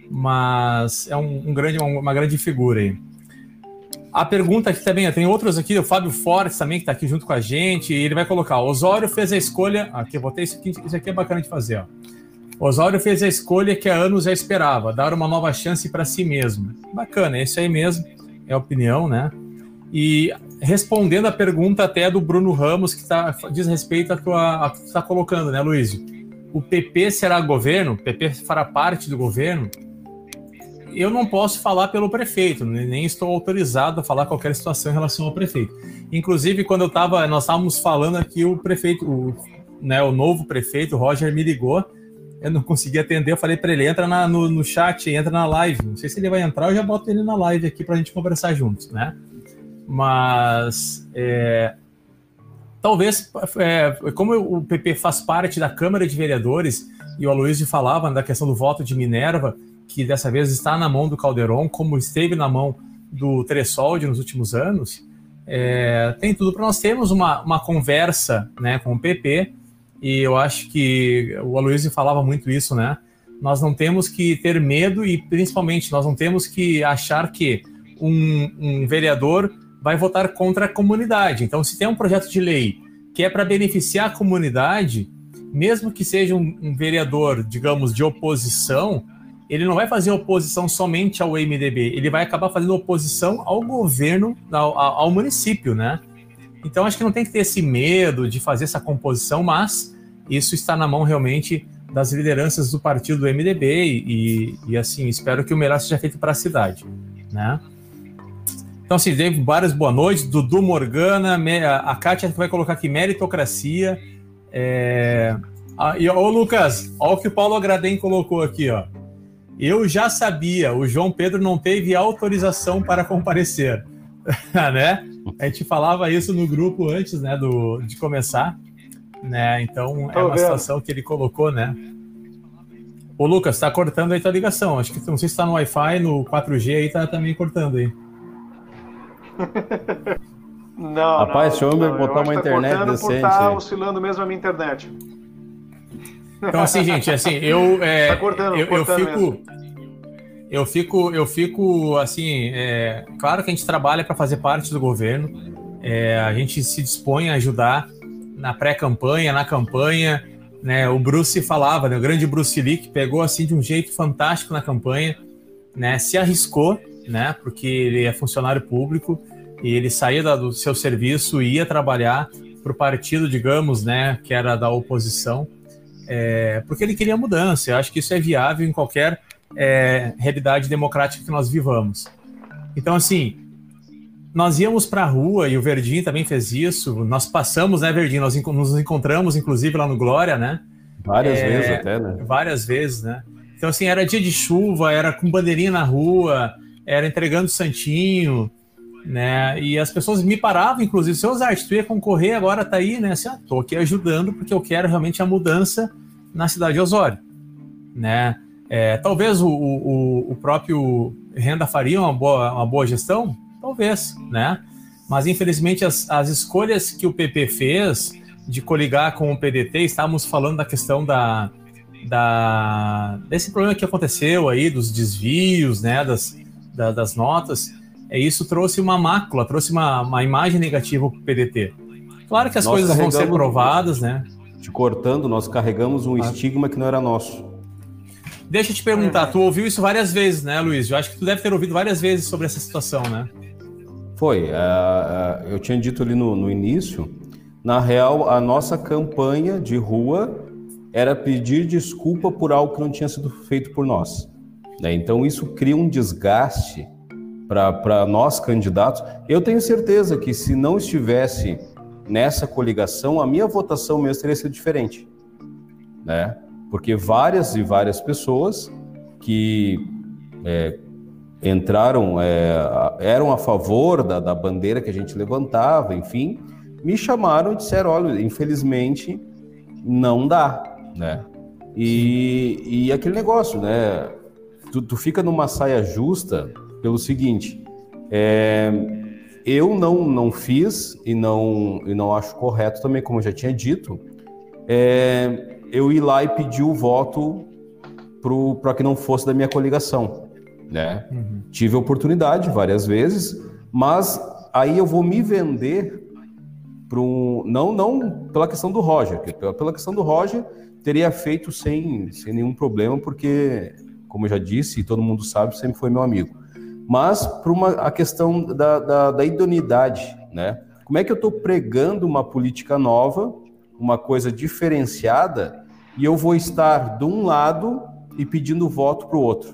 Mas é um, um grande, uma, grande figura aí. A pergunta aqui também, tem outros aqui, o Fábio Fortes também, que está aqui junto com a gente, ele vai colocar: Osório fez a escolha. Aqui, eu botei isso aqui, isso aqui é bacana de fazer, ó. Osório fez a escolha que há anos já esperava, dar uma nova chance para si mesmo. Bacana, é isso aí mesmo, é a opinião, né? E respondendo a pergunta até do Bruno Ramos, que tá, diz respeito a que está colocando, né, Luiz? O PP será governo? O PP fará parte do governo? Eu não posso falar pelo prefeito, nem estou autorizado a falar qualquer situação em relação ao prefeito. Inclusive, quando eu estava, nós estávamos falando aqui, o prefeito, o, né, o novo prefeito, o Roger, me ligou. Eu não consegui atender, eu falei para ele: entra na, no, no chat, entra na live. Não sei se ele vai entrar, eu já boto ele na live aqui para a gente conversar juntos, né? Mas é, talvez, é, como o PP faz parte da Câmara de Vereadores, e o Aloysio falava da questão do voto de Minerva, que dessa vez está na mão do Calderon, como esteve na mão do Tressolde nos últimos anos, é, tem tudo para nós termos uma, uma conversa né, com o PP, e eu acho que o Aloysio falava muito isso, né? Nós não temos que ter medo e, principalmente, nós não temos que achar que um, um vereador vai votar contra a comunidade. Então, se tem um projeto de lei que é para beneficiar a comunidade, mesmo que seja um, um vereador, digamos, de oposição, ele não vai fazer oposição somente ao MDB, ele vai acabar fazendo oposição ao governo, ao, ao, município, né? Então acho que não tem que ter esse medo de fazer essa composição, mas isso está na mão realmente das lideranças do partido do MDB e, e assim, espero que o melhor seja feito para a cidade, né? Então, assim, David várias boa noites. Dudu Morgana, a Kátia vai colocar aqui meritocracia. É... Ah, e, ô, Lucas, olha o que o Paulo Agradem colocou aqui, ó. Eu já sabia, o João Pedro não teve autorização para comparecer, né? A gente falava isso no grupo antes, né, do, de começar, né? Então é uma situação que ele colocou, né? Ô Lucas, tá cortando aí tua ligação. Acho que não sei se está no Wi-Fi, no 4G aí tá também cortando aí. não, Rapaz, deixa eu botar uma tá internet decente. Tá oscilando mesmo a minha internet. Então assim, gente, assim, eu é, tá cortando, eu, cortando eu fico mesmo. eu fico eu fico assim, é, claro que a gente trabalha para fazer parte do governo. É, a gente se dispõe a ajudar na pré-campanha, na campanha, né? O Bruce falava, né? O grande Bruce Lee que pegou assim de um jeito fantástico na campanha, né? Se arriscou, né? Porque ele é funcionário público e ele saía do seu serviço e ia trabalhar para o partido, digamos, né? Que era da oposição, é, porque ele queria mudança. Eu acho que isso é viável em qualquer é, realidade democrática que nós vivamos. Então, assim, nós íamos para a rua e o Verdinho também fez isso. Nós passamos, né, Verdinho? Nós nos encontramos, inclusive, lá no Glória, né? Várias é, vezes até, né? Várias vezes, né? Então, assim, era dia de chuva, era com bandeirinha na rua, era entregando santinho, né? E as pessoas me paravam, inclusive, seu Zarte, tu ia concorrer, agora tá aí, né? Assim, ah, tô aqui ajudando porque eu quero realmente a mudança na cidade de Osório, né? É, talvez o, o, o próprio Renda faria uma boa, uma boa gestão, Talvez, né? Mas infelizmente as, as escolhas que o PP fez de coligar com o PDT, estávamos falando da questão da, da desse problema que aconteceu aí dos desvios, né, das, da, das notas, isso trouxe uma mácula, trouxe uma, uma imagem negativa para o PDT. Claro que as nós coisas vão ser provadas, né? Te cortando, nós carregamos um ah. estigma que não era nosso. Deixa eu te perguntar, tu ouviu isso várias vezes, né, Luiz? Eu acho que tu deve ter ouvido várias vezes sobre essa situação, né? Foi. Uh, uh, eu tinha dito ali no, no início, na real, a nossa campanha de rua era pedir desculpa por algo que não tinha sido feito por nós. Né? Então, isso cria um desgaste para nós candidatos. Eu tenho certeza que se não estivesse nessa coligação, a minha votação mesmo teria sido diferente. Né? Porque várias e várias pessoas que é, entraram, é, eram a favor da, da bandeira que a gente levantava, enfim, me chamaram e disseram, olha, infelizmente não dá, né? E, e aquele negócio, né? Tu, tu, fica numa saia justa pelo seguinte, é, eu não não fiz e não e não acho correto também, como eu já tinha dito, é, eu ir lá e pedir o voto para que não fosse da minha coligação né? Uhum. Tive oportunidade várias vezes, mas aí eu vou me vender para um não não pela questão do Roger, pela, pela questão do Roger teria feito sem sem nenhum problema porque como eu já disse e todo mundo sabe sempre foi meu amigo, mas para uma a questão da, da, da idoneidade, né? Como é que eu estou pregando uma política nova, uma coisa diferenciada e eu vou estar de um lado e pedindo voto para o outro,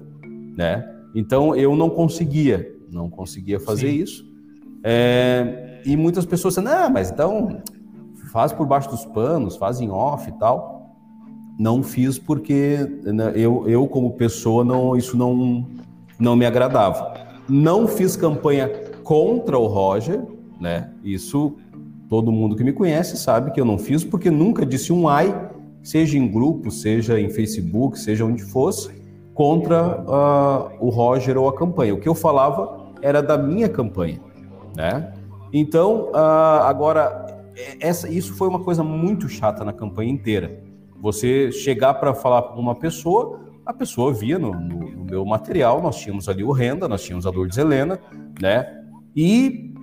né? Então eu não conseguia, não conseguia fazer Sim. isso. É, e muitas pessoas dizem, ah, mas então faz por baixo dos panos, faz em off e tal. Não fiz porque né, eu, eu como pessoa não isso não não me agradava. Não fiz campanha contra o Roger, né? Isso todo mundo que me conhece sabe que eu não fiz porque nunca disse um ai, seja em grupo, seja em Facebook, seja onde fosse contra uh, o Roger ou a campanha. O que eu falava era da minha campanha, né? Então, uh, agora, essa, isso foi uma coisa muito chata na campanha inteira. Você chegar para falar com uma pessoa, a pessoa via no, no, no, meu material, nós tínhamos ali o Renda, nós tínhamos a Lourdes Helena, né? E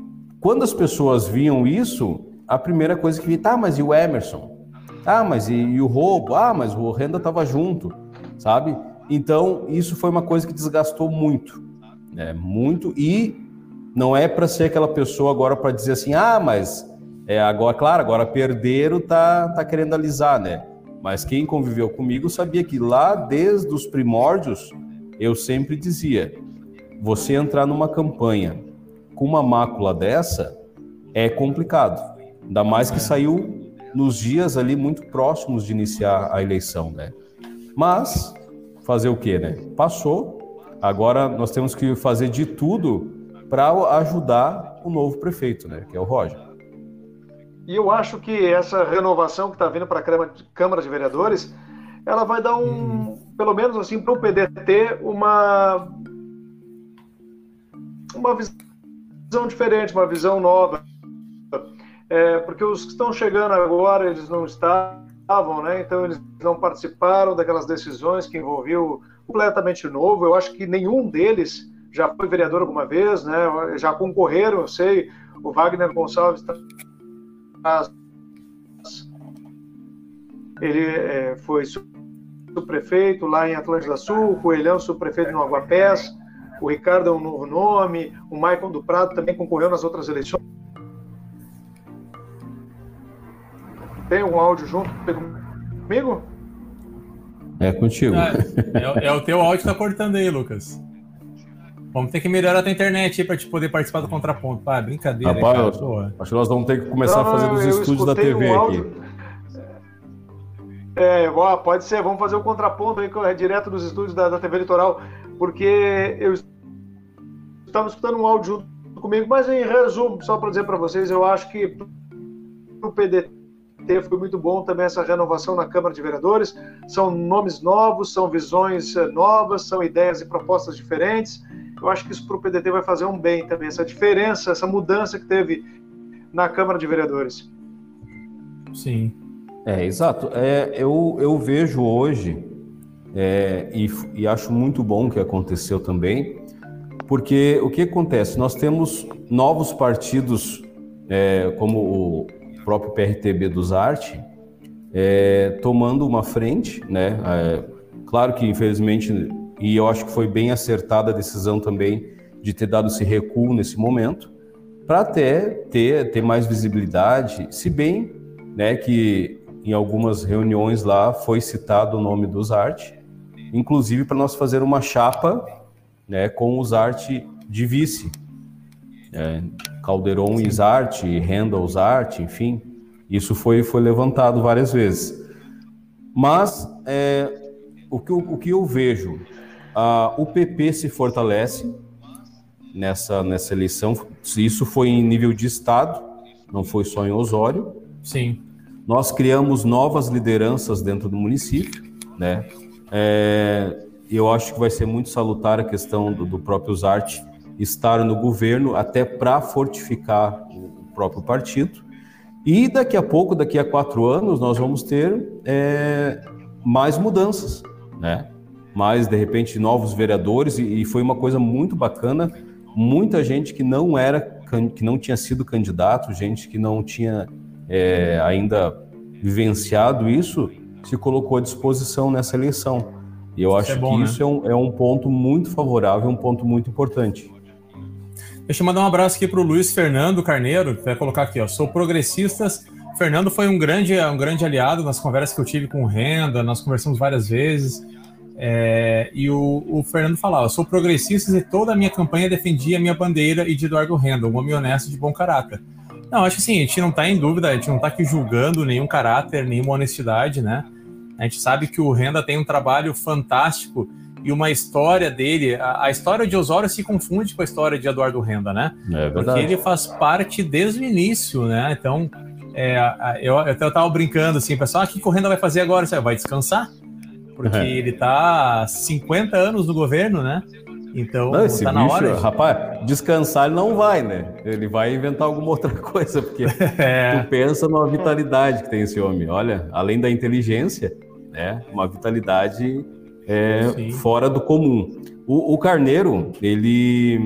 quando as pessoas viam isso, a primeira coisa que via, tá, mas e o Emerson? Ah, mas e, e o roubo? Ah, mas o Renda estava junto, sabe? Então, isso foi uma coisa que desgastou muito, né? Muito e não é para ser aquela pessoa agora para dizer assim: "Ah, mas é agora, claro, agora perderam, tá tá querendo alisar, né?" Mas quem conviveu comigo sabia que lá desde os primórdios eu sempre dizia: você entrar numa campanha com uma mácula dessa é complicado. Ainda mais que saiu nos dias ali muito próximos de iniciar a eleição, né? Mas fazer o quê, né? Passou. Agora nós temos que fazer de tudo para ajudar o novo prefeito, né? Que é o Roger. E eu acho que essa renovação que está vindo para a Câmara de Vereadores, ela vai dar um, hum. pelo menos assim, para o PDT, uma uma visão diferente, uma visão nova. É, porque os que estão chegando agora, eles não estavam, né? Então eles não participaram daquelas decisões que envolviam completamente novo. Eu acho que nenhum deles já foi vereador alguma vez, né? Já concorreram, eu sei. O Wagner Gonçalves tá ele é, foi subprefeito lá em Atlântida Sul, o Coelhão subprefeito no Aguapés, o Ricardo é um novo nome, o Maicon do Prado também concorreu nas outras eleições. Tem um áudio junto comigo? É contigo. É, é, é o teu áudio que tá cortando aí, Lucas. Vamos ter que melhorar a tua internet aí para te poder participar do contraponto. Ah, brincadeira. Rapaz, cara, acho que nós vamos ter que começar não, a fazer nos estúdios da TV um aqui. É, pode ser, vamos fazer o contraponto aí é direto dos estúdios da, da TV Litoral, porque eu estava escutando um áudio junto comigo, mas em resumo, só para dizer para vocês, eu acho que o PDT foi muito bom também essa renovação na Câmara de Vereadores. São nomes novos, são visões eh, novas, são ideias e propostas diferentes. Eu acho que isso para o PDT vai fazer um bem também, essa diferença, essa mudança que teve na Câmara de Vereadores. Sim. É, exato. É, eu, eu vejo hoje, é, e, e acho muito bom que aconteceu também, porque o que acontece? Nós temos novos partidos, é, como o próprio PRTB dos Arte, é, tomando uma frente, né? É, claro que infelizmente e eu acho que foi bem acertada a decisão também de ter dado esse recuo nesse momento, para até ter, ter mais visibilidade, se bem né, que em algumas reuniões lá foi citado o nome dos Arte, inclusive para nós fazer uma chapa né, com os Arte de vice. É, Calderon Sim. Isarte, Randall Arte, enfim, isso foi, foi levantado várias vezes. Mas é, o, que, o que eu vejo ah, o PP se fortalece nessa, nessa eleição. Isso foi em nível de Estado, não foi só em Osório. Sim. Nós criamos novas lideranças dentro do município, né? É, eu acho que vai ser muito salutar a questão do, do próprio Zarte estar no governo, até para fortificar o próprio partido. E daqui a pouco, daqui a quatro anos, nós vamos ter é, mais mudanças, né? Mais de repente novos vereadores e, e foi uma coisa muito bacana. Muita gente que não era, que não tinha sido candidato, gente que não tinha é, ainda vivenciado isso, se colocou à disposição nessa eleição. E eu acho é bom, que né? isso é um, é um ponto muito favorável, um ponto muito importante. Deixa eu mandar um abraço aqui para o Luiz Fernando Carneiro, que vai colocar aqui, ó. Sou progressistas. Fernando foi um grande, um grande aliado nas conversas que eu tive com o Renda, nós conversamos várias vezes. É, e o, o, Fernando falava: sou progressista e toda a minha campanha defendia a minha bandeira e de Eduardo Renda, um homem honesto de bom caráter. Não, acho que sim, a gente não está em dúvida, a gente não está aqui julgando nenhum caráter, nenhuma honestidade, né? A gente sabe que o Renda tem um trabalho fantástico e uma história dele. A, a história de Osório se confunde com a história de Eduardo Renda, né? É Porque ele faz parte desde o início, né? Então, é, eu, eu, eu tava brincando assim, pessoal, ah, o que o Renda vai fazer agora? Você vai descansar? Porque é. ele tá há 50 anos no governo, né? Então, não, esse tá na bicho, hora. Rapaz, descansar ele não vai, né? Ele vai inventar alguma outra coisa, porque é. tu pensa numa vitalidade que tem esse homem. Olha, além da inteligência, né? Uma vitalidade é, fora do comum. O, o, Carneiro, ele,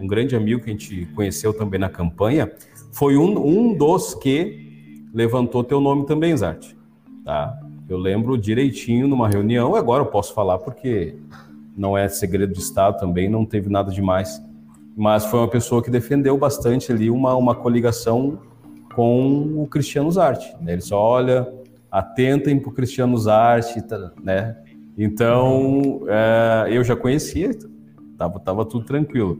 um grande amigo que a gente conheceu também na campanha, foi um, um dos que levantou teu nome também, Zarte. Tá? Eu lembro direitinho numa reunião, agora eu posso falar porque não é segredo de Estado também, não teve nada demais. Mas foi uma pessoa que defendeu bastante ali uma, uma coligação com o Cristiano Zarte. Né? Ele só olha, atentem para o Cristiano Zarte, tá, né? Então, é, eu já conhecia, tava, tava tudo tranquilo.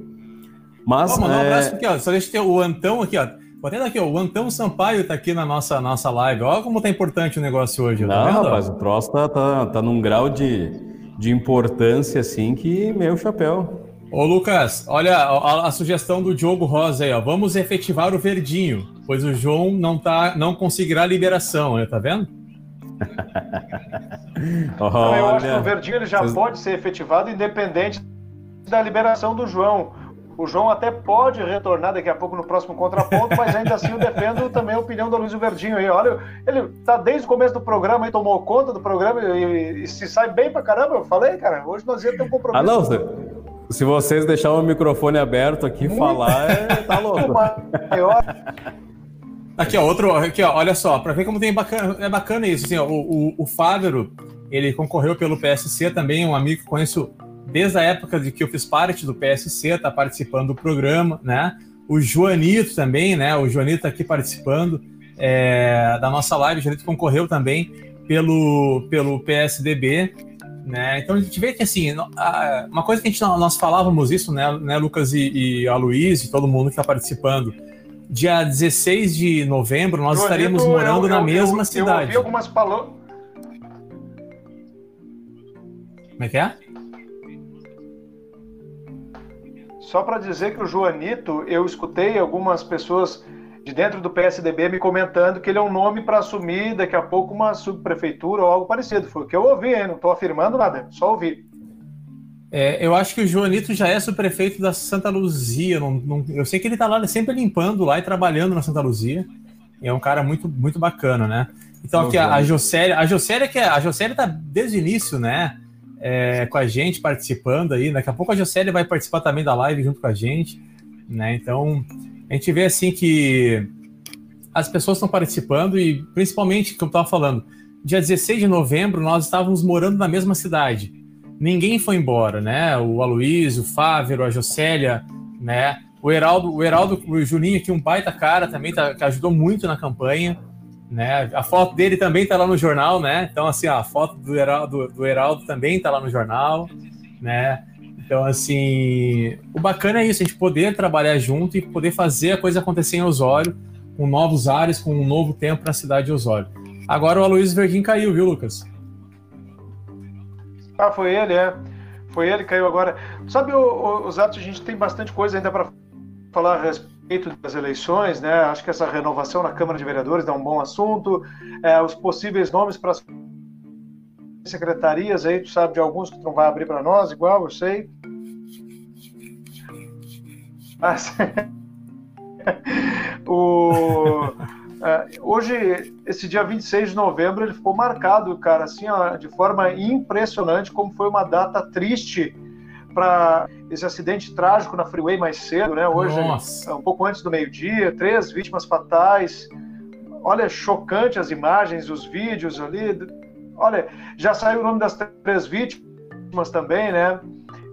Mas. Oh, um é... abraço aqui, ó. Só deixa eu ter o Antão aqui, ó. Até aqui, ó. O Antão Sampaio tá aqui na nossa, nossa live. Olha como tá importante o negócio hoje. Tá Não, vendo? rapaz, o troço tá, tá, tá num grau de, de importância assim que meu chapéu. Ô Lucas, olha a, a, sugestão do Diogo Rosa aí, ó. Vamos efetivar o verdinho, pois o João não, tá, não conseguirá liberação, né? Tá vendo? Olha, eu acho que o verdinho ele já vocês... pode ser efetivado independente da liberação do João. O João até pode retornar daqui a pouco no próximo contraponto, mas ainda assim eu defendo também a opinião do Luiz Verdinho aí. Olha, ele tá desde o começo do programa e tomou conta do programa e, e, se sai bem pra caramba. Eu falei, cara, hoje nós ia ter um compromisso. Ah, não, se vocês deixar o microfone aberto aqui Muito falar, é, tá louco. Aqui, ó, outro, aqui, ó, olha só, para ver como tem bacana, é bacana isso, assim, ó, o, o, o Fávero, ele concorreu pelo PSC também, um amigo que conheço desde a época de que eu fiz parte do PSC, tá participando do programa, né? O Joanito também, né? O Joanito tá aqui participando é, da nossa live, o Joanito concorreu também pelo, pelo PSDB, né? Então a gente vê que assim, uma coisa que a gente, nós falávamos isso, né, né Lucas e, e a Luiz e todo mundo que está participando, dia 16 de novembro nós Joanito, estaremos morando eu, na eu, mesma eu, cidade. Eu ouvi algumas palavras. Como é que é? Só para dizer que o Joanito, eu escutei algumas pessoas de dentro do PSDB me comentando que ele é um nome para assumir daqui a pouco uma subprefeitura ou algo parecido. Foi o que eu ouvi, hein? não estou afirmando nada, só ouvi. É, eu acho que o Joanito já é subprefeito da Santa Luzia. Não, não, eu sei que ele está lá sempre limpando lá e trabalhando na Santa Luzia. É um cara muito, muito bacana, né? Então aqui a, a Jocélia, a Jocélia que é, a Jocélia está desde o início, né? É, com a gente participando aí. Daqui a pouco a Jocélia vai participar também da live junto com a gente, né? Então a gente vê assim que as pessoas estão participando e principalmente, como eu estava falando, dia 16 de novembro nós estávamos morando na mesma cidade. Ninguém foi embora, né? O Aloysio, o Fávero, a Jocélia, né? O Heraldo, o Heraldo, o Juninho aqui, um baita cara também, tá, que ajudou muito na campanha, né? A foto dele também tá lá no jornal, né? Então, assim, a foto do Heraldo, do Heraldo também tá lá no jornal, né? Então, assim, o bacana é isso, a gente poder trabalhar junto e poder fazer a coisa acontecer em Osório, com novos ares, com um novo tempo na cidade de Osório. Agora o Aloysio Verdin caiu, viu, Lucas? Ah, foi ele, é. Foi ele que caiu agora. Sabe, os atos, a gente tem bastante coisa ainda para falar a respeito das eleições, né? Acho que essa renovação na Câmara de Vereadores é um bom assunto. É, os possíveis nomes para as secretarias aí, tu sabe de alguns que tu não vai abrir para nós, igual, eu sei. Mas, o, é, hoje, esse dia 26 de novembro, ele ficou marcado, cara, assim, ó, de forma impressionante, como foi uma data triste para esse acidente trágico na Freeway mais cedo, né? Hoje, Nossa. um pouco antes do meio-dia, três vítimas fatais. Olha, chocante as imagens, os vídeos ali. Olha, já saiu o nome das três vítimas também, né?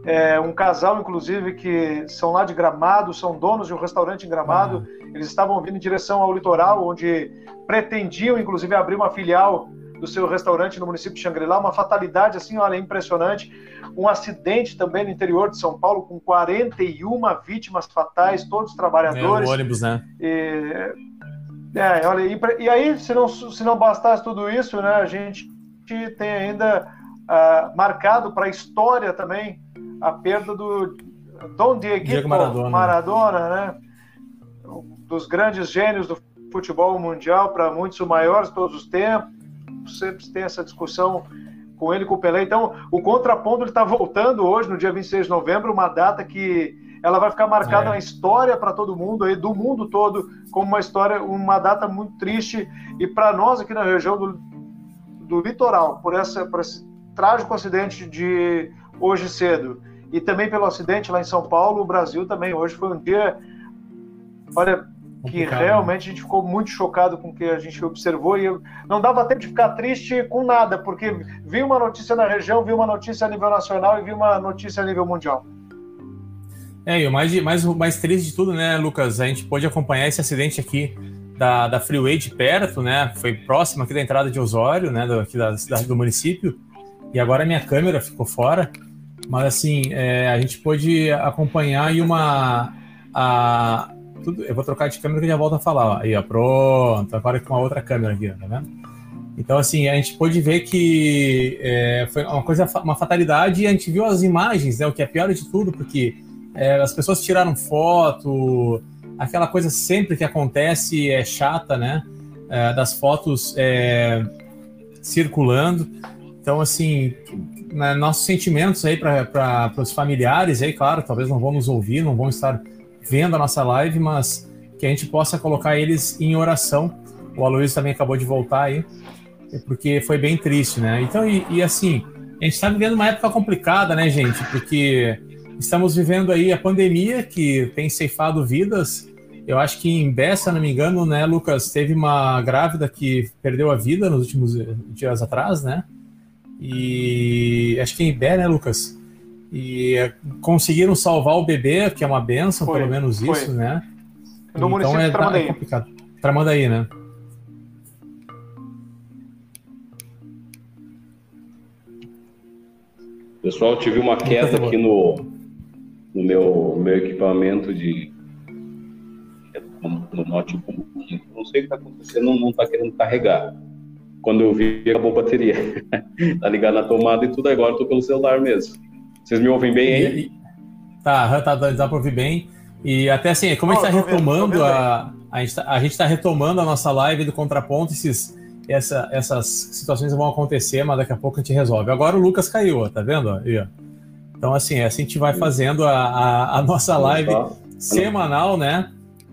É, um casal, inclusive, que são lá de Gramado, são donos de um restaurante em Gramado. Ah. Eles estavam vindo em direção ao litoral, onde pretendiam, inclusive, abrir uma filial do seu restaurante no município de Xangri-Lá. Uma fatalidade, assim, olha, impressionante. Um acidente também no interior de São Paulo, com 41 vítimas fatais, todos trabalhadores. É, ônibus, né? E, é, olha, e, e aí, se não, se não bastasse tudo isso, né, a gente tem ainda uh, marcado para a história também a perda do Dom Diego, Diego Maradona. Maradona, né? Um dos grandes gênios do futebol mundial, para muitos o maior de todos os tempos. Sempre tem essa discussão com ele, com o Pelé. Então, o contraponto ele está voltando hoje, no dia 26 de novembro, uma data que ela vai ficar marcada é. na história para todo mundo, aí, do mundo todo, como uma história, uma data muito triste. E para nós aqui na região do, do litoral, por, essa, por esse trágico acidente de hoje cedo, e também pelo acidente lá em São Paulo, o Brasil também hoje foi um dia, olha, que né? realmente a gente ficou muito chocado com o que a gente observou e não dava tempo de ficar triste com nada, porque vi uma notícia na região, vi uma notícia a nível nacional e vi uma notícia a nível mundial. É, e o mais, mais, mais triste de tudo, né, Lucas? A gente pôde acompanhar esse acidente aqui da, da Freeway de perto, né? Foi próximo aqui da entrada de Osório, né? Do, aqui da cidade do município. E agora a minha câmera ficou fora. Mas assim, é, a gente pôde acompanhar aí uma. A, tudo, eu vou trocar de câmera que já volto a falar. Aí, ó, pronto. Agora com a outra câmera aqui, tá vendo? Então, assim, a gente pôde ver que é, foi uma coisa, uma fatalidade, e a gente viu as imagens, né? O que é pior de tudo, porque é, as pessoas tiraram foto, aquela coisa sempre que acontece é chata, né? É, das fotos é, circulando. Então, assim, né, nossos sentimentos aí para os familiares, aí, claro, talvez não vão nos ouvir, não vão estar vendo a nossa live, mas que a gente possa colocar eles em oração. O Aloysio também acabou de voltar aí, porque foi bem triste, né? Então, e, e assim, a gente está vivendo uma época complicada, né, gente? Porque estamos vivendo aí a pandemia que tem ceifado vidas. Eu acho que em se não me engano, né, Lucas, teve uma grávida que perdeu a vida nos últimos dias atrás, né? E acho que em Bé, né, Lucas? E conseguiram salvar o bebê, que é uma benção, foi, pelo menos foi. isso, né? No então município é, de Tramandaí. É complicado. Tramandaí, né? Pessoal, tive uma queda aqui no, no meu, meu equipamento de no notebook. Não sei o que está acontecendo, não está querendo carregar. Quando eu vi, acabou a bateria. tá ligado na tomada e tudo, agora estou pelo celular mesmo. Vocês me ouvem bem aí? E, tá, tá, dá para ouvir bem. E até assim, como a gente está retomando a, a gente está tá retomando a nossa live do contraponto, esses, essa, essas situações vão acontecer, mas daqui a pouco a gente resolve. Agora o Lucas caiu, tá vendo? Aí. Então, assim, assim a gente vai fazendo a, a, a nossa live semanal, né?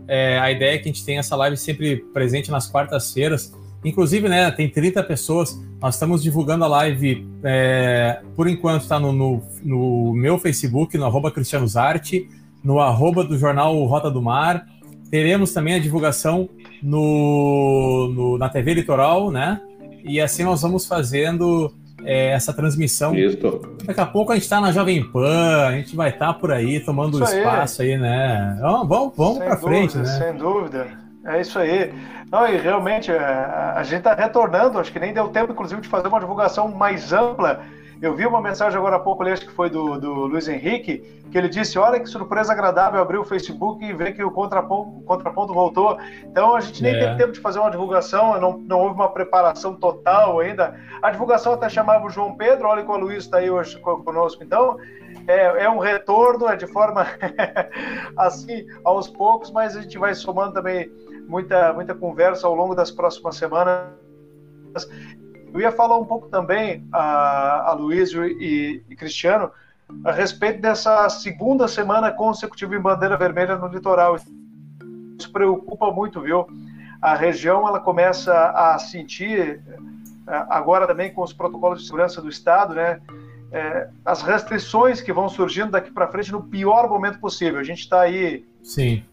É, a ideia é que a gente tenha essa live sempre presente nas quartas-feiras. Inclusive, né, tem 30 pessoas. Nós estamos divulgando a live, é, por enquanto, está no, no, no, meu Facebook, no arroba Zarte, no arroba do jornal Rota do Mar. Teremos também a divulgação no, no na TV Litoral, né? E assim nós vamos fazendo é, essa transmissão. Isso. Daqui a pouco a gente está na Jovem Pan, a gente vai estar tá por aí tomando isso espaço aí, aí né? Vamos, vamos para frente, né? Sem dúvida. É isso aí. Não, e realmente é, a gente está retornando, acho que nem deu tempo, inclusive, de fazer uma divulgação mais ampla. Eu vi uma mensagem agora há pouco, acho que foi do, do Luiz Henrique, que ele disse: Olha que surpresa agradável abrir o Facebook e ver que o contraponto, o contraponto voltou. Então a gente nem é. teve tempo de fazer uma divulgação, não, não houve uma preparação total ainda. A divulgação até chamava o João Pedro, olha que o Luiz está aí hoje conosco. Então é, é um retorno, é de forma assim, aos poucos, mas a gente vai somando também muita, muita conversa ao longo das próximas semanas. Eu ia falar um pouco também, a, a Luísio e, e Cristiano, a respeito dessa segunda semana consecutiva em bandeira vermelha no litoral. Isso preocupa muito, viu? A região ela começa a sentir é, agora também com os protocolos de segurança do estado, né? É, as restrições que vão surgindo daqui para frente no pior momento possível. A gente está aí Sim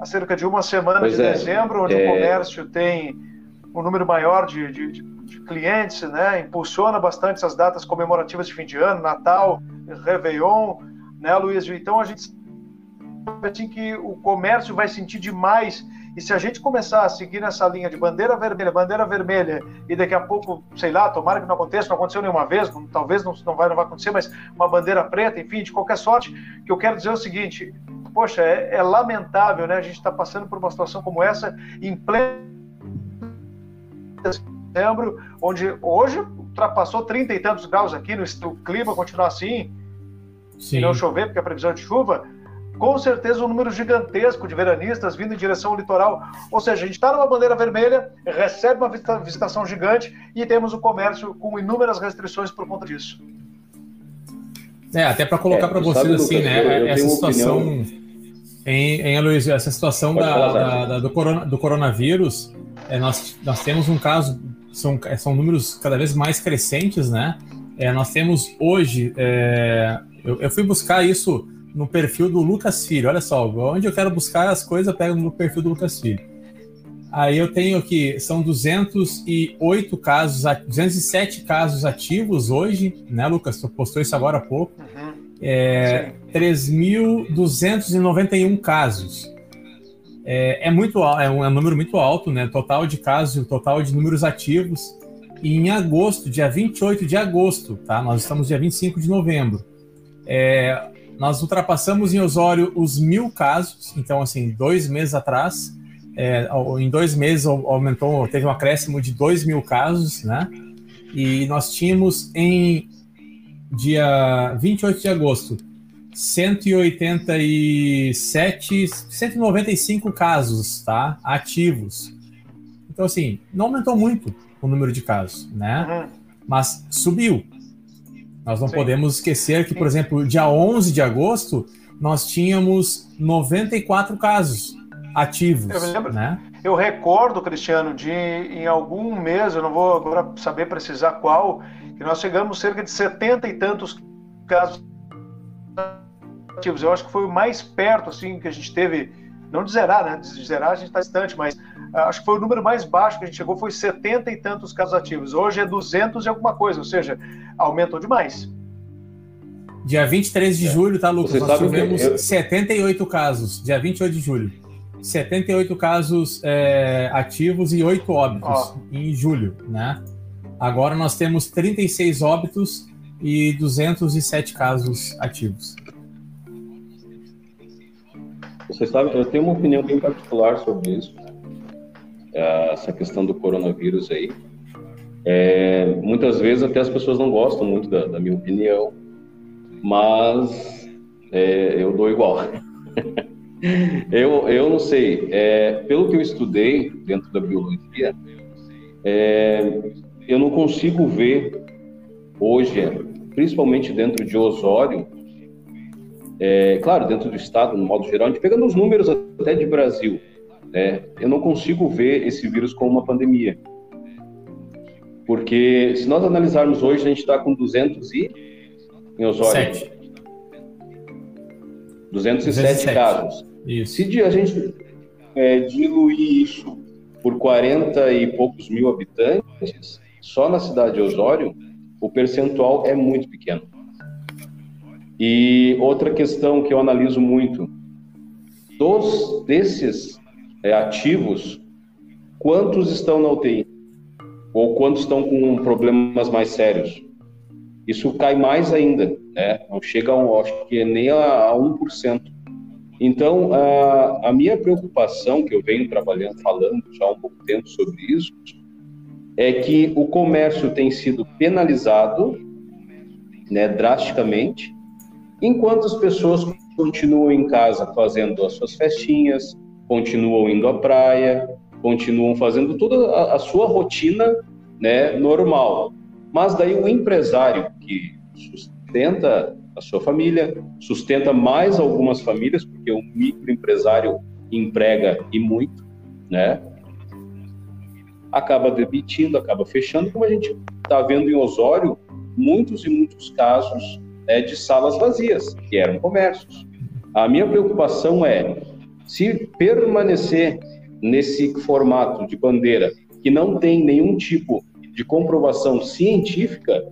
há cerca de uma semana pois de é. dezembro, onde é... o comércio tem um número maior de, de, de, clientes, né? impulsiona bastante essas datas comemorativas de fim de ano, Natal, Réveillon, né, Luiz? Então a gente sabe assim, que o comércio vai sentir demais e se a gente começar a seguir nessa linha de bandeira vermelha, bandeira vermelha, e daqui a pouco, sei lá, tomara que não aconteça, não aconteceu nenhuma vez, talvez não, não, vai, não vai acontecer, mas uma bandeira preta, enfim, de qualquer sorte, que eu quero dizer o seguinte: poxa, é, é lamentável, né? A gente está passando por uma situação como essa em pleno dezembro, onde hoje ultrapassou 30 e tantos graus aqui, no, o clima continua assim, Sim. não chover, porque a previsão é de chuva, com certeza um número gigantesco de veranistas vindo em direção ao litoral. Ou seja, a gente está numa bandeira vermelha, recebe uma visitação gigante e temos o comércio com inúmeras restrições por conta disso. É, até para colocar é, para vocês assim, né? Eu, eu essa situação. Opinião em, em Aloysio, essa situação da, da, da, do, corona, do coronavírus, é, nós, nós temos um caso, são, é, são números cada vez mais crescentes, né? É, nós temos hoje, é, eu, eu, fui buscar isso no perfil do Lucas Filho, olha só, onde eu quero buscar as coisas, eu pego no perfil do Lucas Filho. Aí eu tenho aqui, são 208 casos, 207 casos ativos hoje, né, Lucas? Tu postou isso agora há pouco. Uhum é, 3.291 casos. é, é muito é um, é um, número muito alto, né? Total de casos, total de números ativos. E em agosto, dia 28 de agosto, tá? Nós estamos dia 25 de novembro. É, nós ultrapassamos em Osório os mil casos, então, assim, dois meses atrás, é, em dois meses aumentou, teve um acréscimo de dois mil casos, né? E nós tínhamos em dia 28 de agosto 187, 195 casos, tá? Ativos. Então, assim, não aumentou muito o número de casos, né? Mas subiu. Nós não Sim. podemos esquecer que, por exemplo, dia 11 de agosto, nós tínhamos 94 casos ativos. Eu lembro, né? Eu recordo, Cristiano, de em algum mês, eu não vou agora saber precisar qual, que nós chegamos cerca de 70 e tantos casos ativos. Eu acho que foi o mais perto assim que a gente teve, não de zerar, né? De zerar a gente está distante, mas uh, acho que foi o número mais baixo que a gente chegou, foi 70 e tantos casos ativos. Hoje é 200 e alguma coisa, ou seja, aumentou demais. Dia 23 de é. julho, tá, Lucas? Você Nós tivemos eu... 78 casos, dia 28 de julho. 78 casos é, ativos e 8 óbitos oh. em julho, né? Agora nós temos 36 óbitos e 207 casos ativos. Você sabe, eu tenho uma opinião bem particular sobre isso, né? essa questão do coronavírus aí. É, muitas vezes até as pessoas não gostam muito da, da minha opinião, mas é, eu dou igual. eu, eu não sei, é, pelo que eu estudei dentro da biologia, é, eu não consigo ver hoje, principalmente dentro de Osório, é, claro, dentro do Estado, no modo geral, a gente pegando os números até de Brasil, né, eu não consigo ver esse vírus como uma pandemia. Porque se nós analisarmos hoje, a gente está com 200 e... Em Osório? 7. 207, 207 casos. Isso. Se a gente é, diluir isso por 40 e poucos mil habitantes, só na cidade de Osório, o percentual é muito pequeno. E outra questão que eu analiso muito, dos desses é, ativos, quantos estão na UTI? Ou quantos estão com problemas mais sérios? Isso cai mais ainda, né? Não chega a um, acho que nem a, a 1%. Então, a, a minha preocupação, que eu venho trabalhando, falando já há um pouco tempo sobre isso, é que o comércio tem sido penalizado né, drasticamente enquanto as pessoas continuam em casa fazendo as suas festinhas, continuam indo à praia, continuam fazendo toda a, a sua rotina né, normal. Mas daí o empresário que sustenta a sua família, sustenta mais algumas famílias, porque o microempresário emprega e muito, né? Acaba demitindo, acaba fechando, como a gente está vendo em Osório, muitos e muitos casos né, de salas vazias, que eram comércios. A minha preocupação é, se permanecer nesse formato de bandeira, que não tem nenhum tipo de comprovação científica,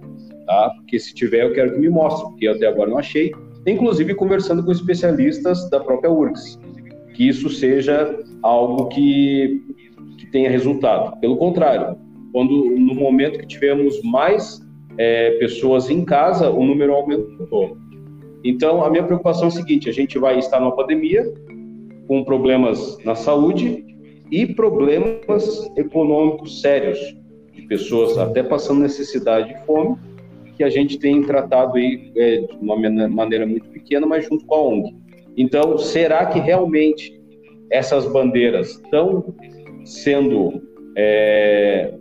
tá? porque se tiver eu quero que me mostre, porque até agora não achei, inclusive conversando com especialistas da própria URGS, que isso seja algo que, que tenha resultado. Pelo contrário, quando no momento que tivemos mais é, pessoas em casa, o número aumentou. Então, a minha preocupação é a seguinte: a gente vai estar numa pandemia, com problemas na saúde e problemas econômicos sérios, de pessoas até passando necessidade e fome, que a gente tem tratado aí é, de uma maneira muito pequena, mas junto com a ONG. Então, será que realmente essas bandeiras estão sendo é,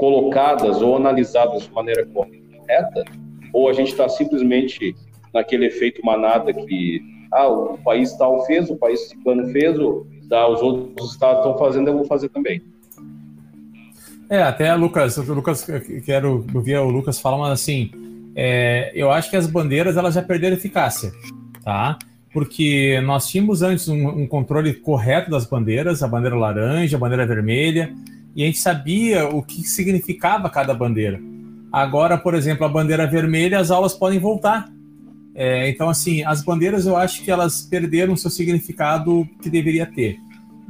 colocadas ou analisadas de maneira correta, ou a gente está simplesmente naquele efeito manada que ah, o país tal fez, o país plano fez, ou, tá, os outros estados estão fazendo, eu vou fazer também. É, até Lucas, o Lucas, quero ouvir o Lucas falar, mas assim, é, eu acho que as bandeiras elas já perderam eficácia, tá? Porque nós tínhamos antes um, um controle correto das bandeiras, a bandeira laranja, a bandeira vermelha, e a gente sabia o que significava cada bandeira. Agora, por exemplo, a bandeira vermelha, as aulas podem voltar. É, então, assim, as bandeiras eu acho que elas perderam seu significado que deveria ter.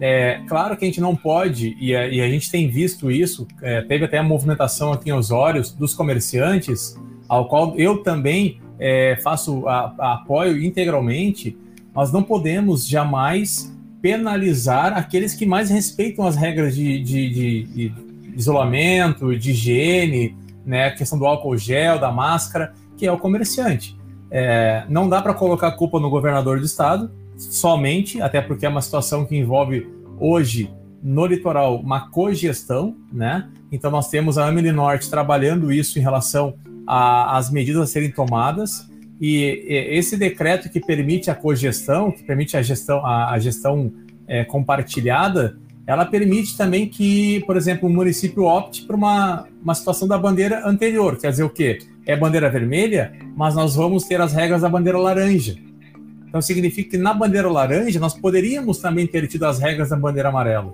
É, claro que a gente não pode, e a, e a gente tem visto isso, é, teve até a movimentação aqui em Osório dos comerciantes, ao qual eu também é, faço a, a apoio integralmente, nós não podemos jamais penalizar aqueles que mais respeitam as regras de, de, de, de isolamento, de higiene, né, a questão do álcool gel, da máscara, que é o comerciante. É, não dá para colocar a culpa no governador do estado, somente, até porque é uma situação que envolve hoje no litoral uma cogestão, né? Então nós temos a Ameli Norte trabalhando isso em relação às medidas a serem tomadas e, esse decreto que permite a cogestão, que permite a gestão, a, a gestão é, compartilhada, ela permite também que, por exemplo, o município opte por uma, uma situação da bandeira anterior. Quer dizer o quê? É bandeira vermelha, mas nós vamos ter as regras da bandeira laranja. Então significa que na bandeira laranja nós poderíamos também ter tido as regras da bandeira amarela.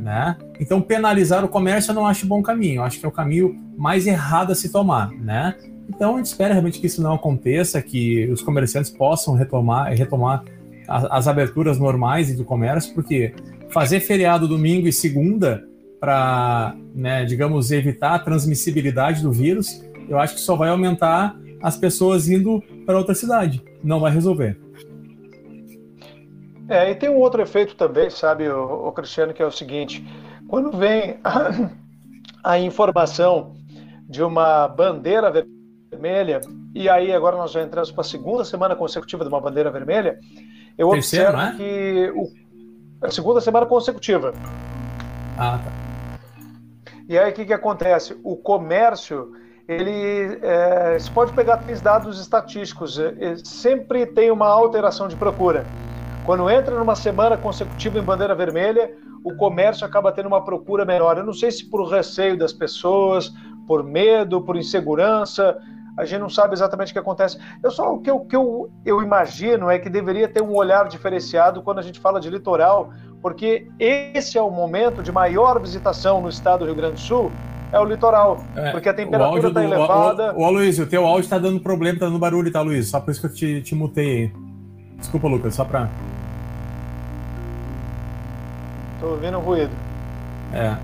Né? Então penalizar o comércio eu não acho bom caminho, eu acho que é o caminho mais errado a se tomar, né? Então a gente espera realmente que isso não aconteça, que os comerciantes possam retomar, retomar as, as aberturas normais do comércio, porque fazer feriado domingo e segunda para, né, digamos, evitar a transmissibilidade do vírus, eu acho que só vai aumentar as pessoas indo para outra cidade. Não vai resolver. É, e tem um outro efeito também, sabe, o, o Cristiano, que é o seguinte: quando vem a, a informação de uma bandeira vermelha, e aí agora nós já entramos para a segunda semana consecutiva de uma bandeira vermelha, eu Terceiro, observo é? que o a segunda semana consecutiva. Ah, tá. E aí o que, que acontece? O comércio, ele é, você pode pegar três dados estatísticos, é, sempre tem uma alteração de procura. Quando entra numa semana consecutiva em bandeira vermelha, o comércio acaba tendo uma procura menor. Eu não sei se por receio das pessoas, por medo, por insegurança, a gente não sabe exatamente o que acontece. Eu só o que, eu, que eu, eu imagino é que deveria ter um olhar diferenciado quando a gente fala de litoral, porque esse é o momento de maior visitação no estado do Rio Grande do Sul, é o litoral, é, porque a temperatura está elevada. Ô, Luiz, o teu áudio está dando problema, está dando barulho, tá, Luiz? Só por isso que eu te, te mutei aí. Desculpa, Lucas, só para. Tô ouvindo ruído. É.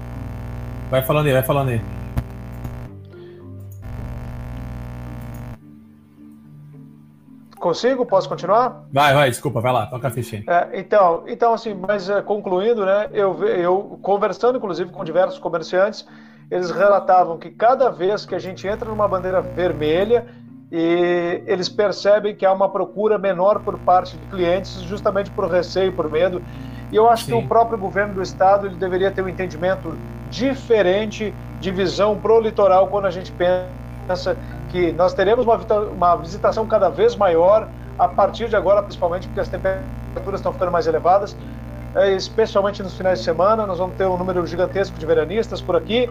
Vai falando aí, vai falando aí. Consigo? Posso continuar? Vai, vai, desculpa, vai lá, toca a fichinha. É, então, então, assim, mas é, concluindo, né, eu, eu conversando, inclusive, com diversos comerciantes, eles relatavam que cada vez que a gente entra numa bandeira vermelha, e eles percebem que há uma procura menor por parte de clientes, justamente por receio, por medo. E eu acho Sim. que o próprio governo do estado ele deveria ter um entendimento diferente de visão pro litoral quando a gente pensa que nós teremos uma, uma visitação cada vez maior a partir de agora, principalmente porque as temperaturas estão ficando mais elevadas, é, especialmente nos finais de semana. Nós vamos ter um número gigantesco de veranistas por aqui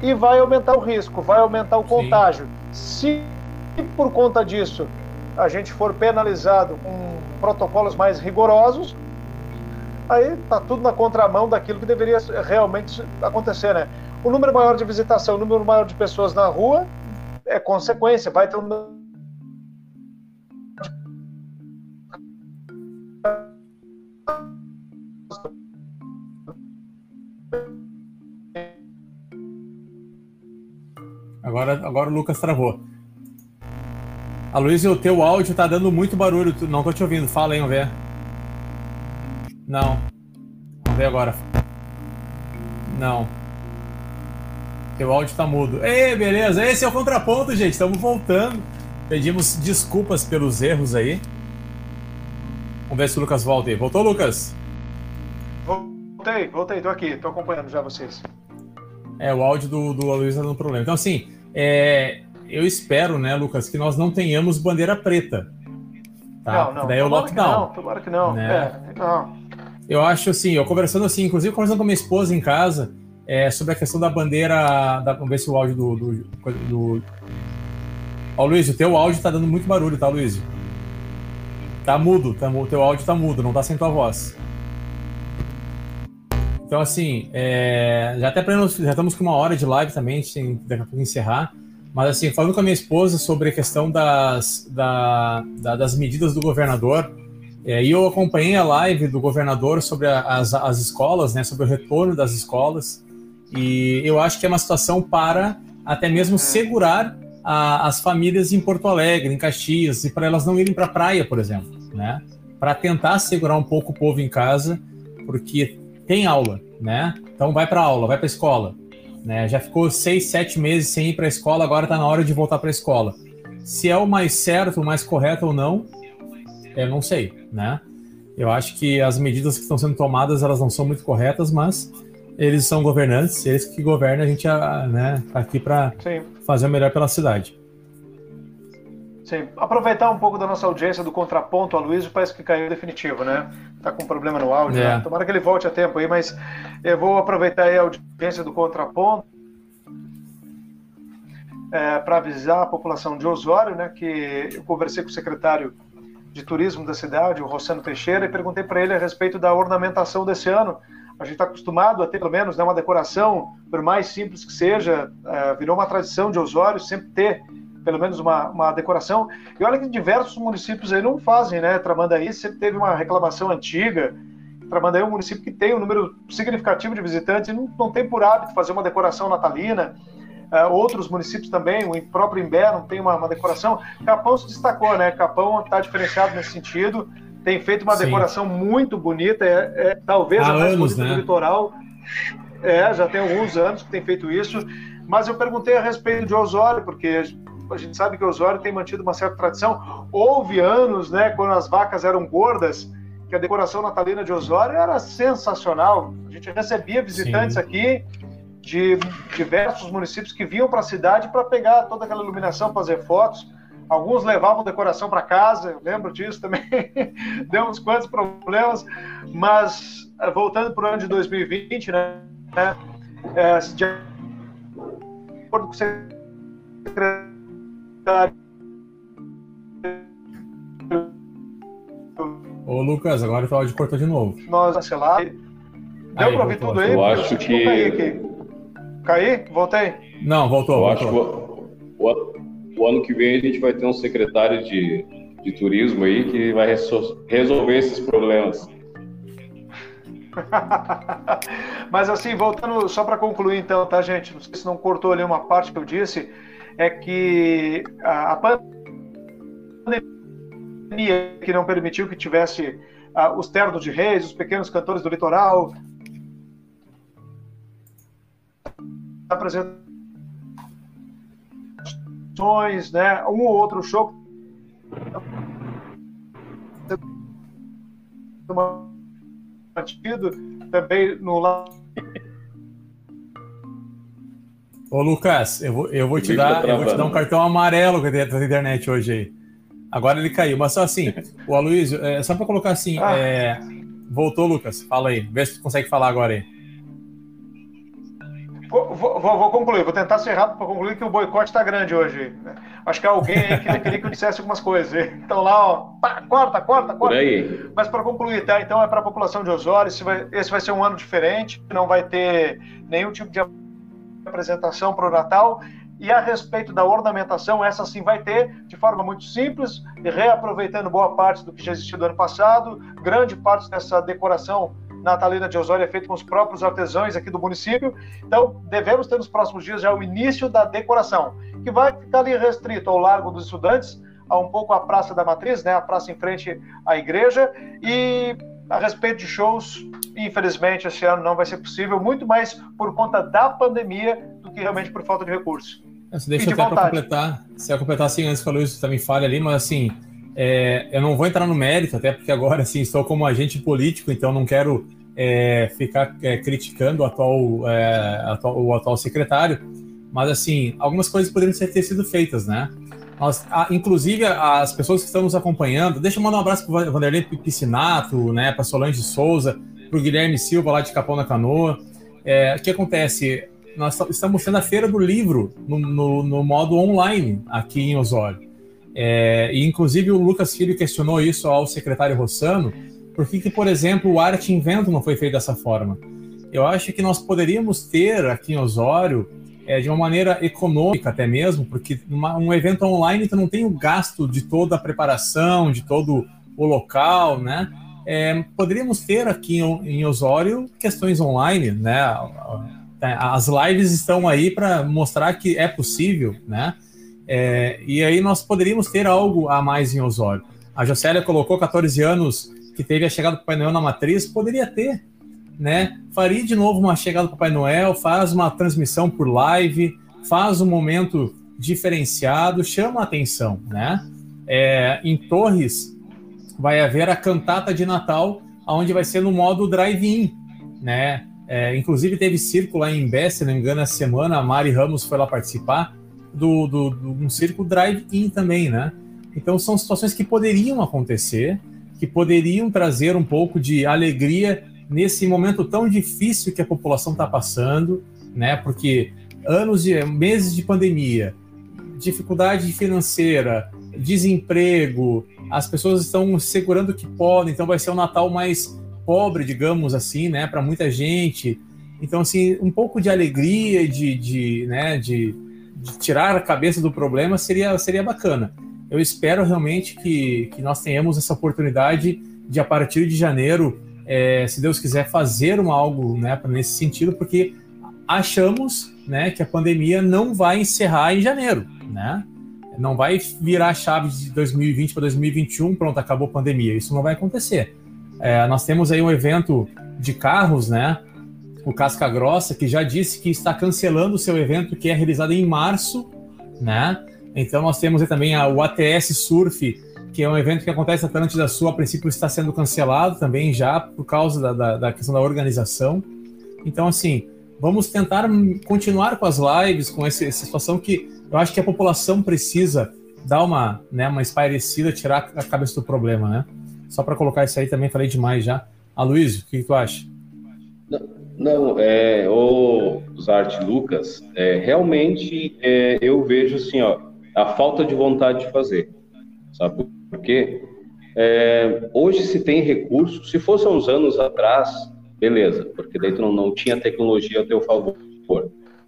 e vai aumentar o risco, vai aumentar o contágio. Sim. Se por conta disso a gente for penalizado com protocolos mais rigorosos, aí está tudo na contramão daquilo que deveria realmente acontecer, né? O número maior de visitação, o número maior de pessoas na rua é consequência, vai ter um. Agora, agora o Lucas travou. A Luiz, o teu áudio tá dando muito barulho. Não tô te ouvindo. Fala aí, vamos ver. Não. Vamos ver agora. Não. Teu áudio tá mudo. Ei, beleza. Esse é o contraponto, gente. Estamos voltando. Pedimos desculpas pelos erros aí. Vamos ver se o Lucas volta aí. Voltou, Lucas? Voltei, voltei. Tô aqui. Tô acompanhando já vocês. É, o áudio do, do Luiz tá dando problema. Então, assim, é, eu espero, né, Lucas, que nós não tenhamos bandeira preta. Tá? Não, não. Daí é o lockdown. Não, tomara que não. Né? É, não. Eu acho assim, eu conversando assim, inclusive conversando com minha esposa em casa, é, sobre a questão da bandeira. Da, vamos ver se o áudio do. do, do... Ó, Luiz, o teu áudio tá dando muito barulho, tá, Luiz? Tá mudo, tá, o teu áudio tá mudo, não tá sem tua voz. Então, assim, é, já até já estamos com uma hora de live também, a gente tem daqui encerrar. Mas assim, falando com a minha esposa sobre a questão das, da, da, das medidas do governador, é, e eu acompanhei a live do governador sobre a, as, as escolas, né, sobre o retorno das escolas, e eu acho que é uma situação para até mesmo é. segurar a, as famílias em Porto Alegre, em Caxias, e para elas não irem para a praia, por exemplo, né? Para tentar segurar um pouco o povo em casa, porque tem aula, né? Então vai para aula, vai para a escola. Né? Já ficou seis, sete meses sem ir para a escola, agora está na hora de voltar para a escola. Se é o mais certo, o mais correto ou não, eu não sei, né? Eu acho que as medidas que estão sendo tomadas elas não são muito corretas, mas eles são governantes, eles que governam, a gente né, tá aqui para fazer o melhor pela cidade. Sim, aproveitar um pouco da nossa audiência do contraponto, a Luiz parece que caiu definitivo, né? Tá com problema no áudio, é. né? Tomara que ele volte a tempo aí, mas eu vou aproveitar a audiência do contraponto é, para avisar a população de Osório, né? Que eu conversei com o secretário de turismo da cidade, o Rossano Teixeira, e perguntei para ele a respeito da ornamentação desse ano a gente está acostumado a ter, pelo menos, né, uma decoração, por mais simples que seja, é, virou uma tradição de Osório sempre ter pelo menos uma, uma decoração. E olha que diversos municípios aí não fazem, né? Tramandaí sempre teve uma reclamação antiga. Tramandaí é um município que tem um número significativo de visitantes e não, não tem por hábito fazer uma decoração natalina. Uh, outros municípios também, o próprio Imbé não tem uma, uma decoração. Capão se destacou, né? Capão está diferenciado nesse sentido tem feito uma Sim. decoração muito bonita, é, é talvez Há a mais anos, bonita né? do litoral. É, já tem alguns anos que tem feito isso. Mas eu perguntei a respeito de Osório, porque a gente sabe que Osório tem mantido uma certa tradição. Houve anos, né, quando as vacas eram gordas, que a decoração natalina de Osório era sensacional. A gente recebia visitantes Sim. aqui de diversos municípios que vinham para a cidade para pegar toda aquela iluminação, fazer fotos. Alguns levavam decoração para casa, eu lembro disso também. Deu uns quantos problemas, mas eh, voltando para o ano de 2020, né? É, de acordo com o secretário. Ô Lucas, agora o áudio cortou de novo. Nós cancelar. Deu para ouvir tudo aí? Eu acho que. Caí? Voltei? Não, voltou. Eu voltou. acho que o ano que vem a gente vai ter um secretário de, de turismo aí que vai resolver esses problemas. Mas assim, voltando só para concluir então, tá, gente? Não sei se não cortou ali uma parte que eu disse, é que a, pandemia que não permitiu que tivesse uh, os ternos de reis, os pequenos cantores do litoral, apresentando né? Um ou outro show mantido também no lado. Ô Lucas, eu vou, eu vou te dar, eu vou te dar um cartão amarelo da internet hoje aí. Agora ele caiu, mas só assim, o Aloysio, é, só para colocar assim, ah. é, voltou Lucas, fala aí, vê se tu consegue falar agora aí. Vou, vou, vou, concluir, vou tentar ser rápido para concluir que o boicote está grande hoje. Acho que alguém aí que queria que eu dissesse algumas coisas. Então lá, ó, pá, corta, corta, corta. Mas para concluir, tá? Então é para a população de Osório, esse vai, esse vai ser um ano diferente, não vai ter nenhum tipo de apresentação para o Natal. E a respeito da ornamentação, essa sim vai ter, de forma muito simples, reaproveitando boa parte do que já existiu do ano passado, grande parte dessa decoração natalina de Osório é feita com os próprios artesãos aqui do município. Então, devemos ter nos próximos dias já o início da decoração, que vai ficar ali restrito ao Largo dos Estudantes, a um pouco a Praça da Matriz, né, a praça em frente à igreja, e a respeito de shows, infelizmente esse ano não vai ser possível, muito mais por conta da pandemia do que realmente por falta de recursos. É, deixa de até para completar, se eu completar assim, antes falou isso, também falha ali, mas assim, é, eu não vou entrar no mérito, até porque agora assim, estou como agente político, então não quero é, ficar é, criticando o atual, é, atual, o atual secretário, mas assim, algumas coisas poderiam ter sido feitas, né? Nós, a, inclusive, as pessoas que estão nos acompanhando, deixa eu mandar um abraço para o Vanderlei Piscinato, né, para Solange Souza, para o Guilherme Silva, lá de Capão da Canoa. É, o que acontece? Nós estamos tendo a Feira do Livro no, no, no modo online aqui em Osório. É, e, inclusive, o Lucas Filho questionou isso ao secretário Rossano, por que, que, por exemplo, o Arte Invento não foi feito dessa forma? Eu acho que nós poderíamos ter aqui em Osório é, de uma maneira econômica até mesmo, porque uma, um evento online tu não tem o gasto de toda a preparação, de todo o local, né? É, poderíamos ter aqui em, Osório questões online, né? As lives estão aí para mostrar que é possível, né? É, e aí nós poderíamos ter algo a mais em Osório. A Jocélia colocou 14 anos que teve a chegada do Papai Noel na matriz, poderia ter, né? Faria de novo uma chegada do Papai Noel, faz uma transmissão por live, faz um momento diferenciado, chama a atenção, né? É, em Torres vai haver a cantata de Natal, onde vai ser no modo drive-in, né? É, inclusive teve circo lá em Bé, se não me engano, essa semana, a Mari Ramos foi lá participar do, do, do um circo drive-in também, né? Então são situações que poderiam acontecer, que poderiam trazer um pouco de alegria nesse momento tão difícil que a população está passando, né? Porque anos de meses de pandemia, dificuldade financeira, desemprego, as pessoas estão segurando o que podem, então vai ser um Natal mais pobre, digamos assim, né, para muita gente. Então, assim, um pouco de alegria, de, de, né, de, de, tirar a cabeça do problema seria, seria bacana. Eu espero realmente que, que nós tenhamos essa oportunidade de, a partir de janeiro, é, se Deus quiser, fazer um algo né, nesse sentido, porque achamos né, que a pandemia não vai encerrar em janeiro, né? Não vai virar a chave de 2020 para 2021, pronto, acabou a pandemia. Isso não vai acontecer. É, nós temos aí um evento de carros, né? O Casca Grossa, que já disse que está cancelando o seu evento, que é realizado em março, né? Então nós temos também o ATS Surf, que é um evento que acontece na Atlântida Sul, a princípio está sendo cancelado também já por causa da, da, da questão da organização. Então, assim, vamos tentar continuar com as lives, com essa, essa situação que eu acho que a população precisa dar uma, né, uma espairecida, tirar a cabeça do problema, né? Só para colocar isso aí também, falei demais já. Aloysio, o que, que tu acha? Não, não é, o Zarte Lucas, é, realmente é, eu vejo assim, ó, a falta de vontade de fazer. Sabe por quê? É, hoje se tem recurso, se fosse uns anos atrás, beleza, porque daí tu não, não tinha tecnologia a teu favor.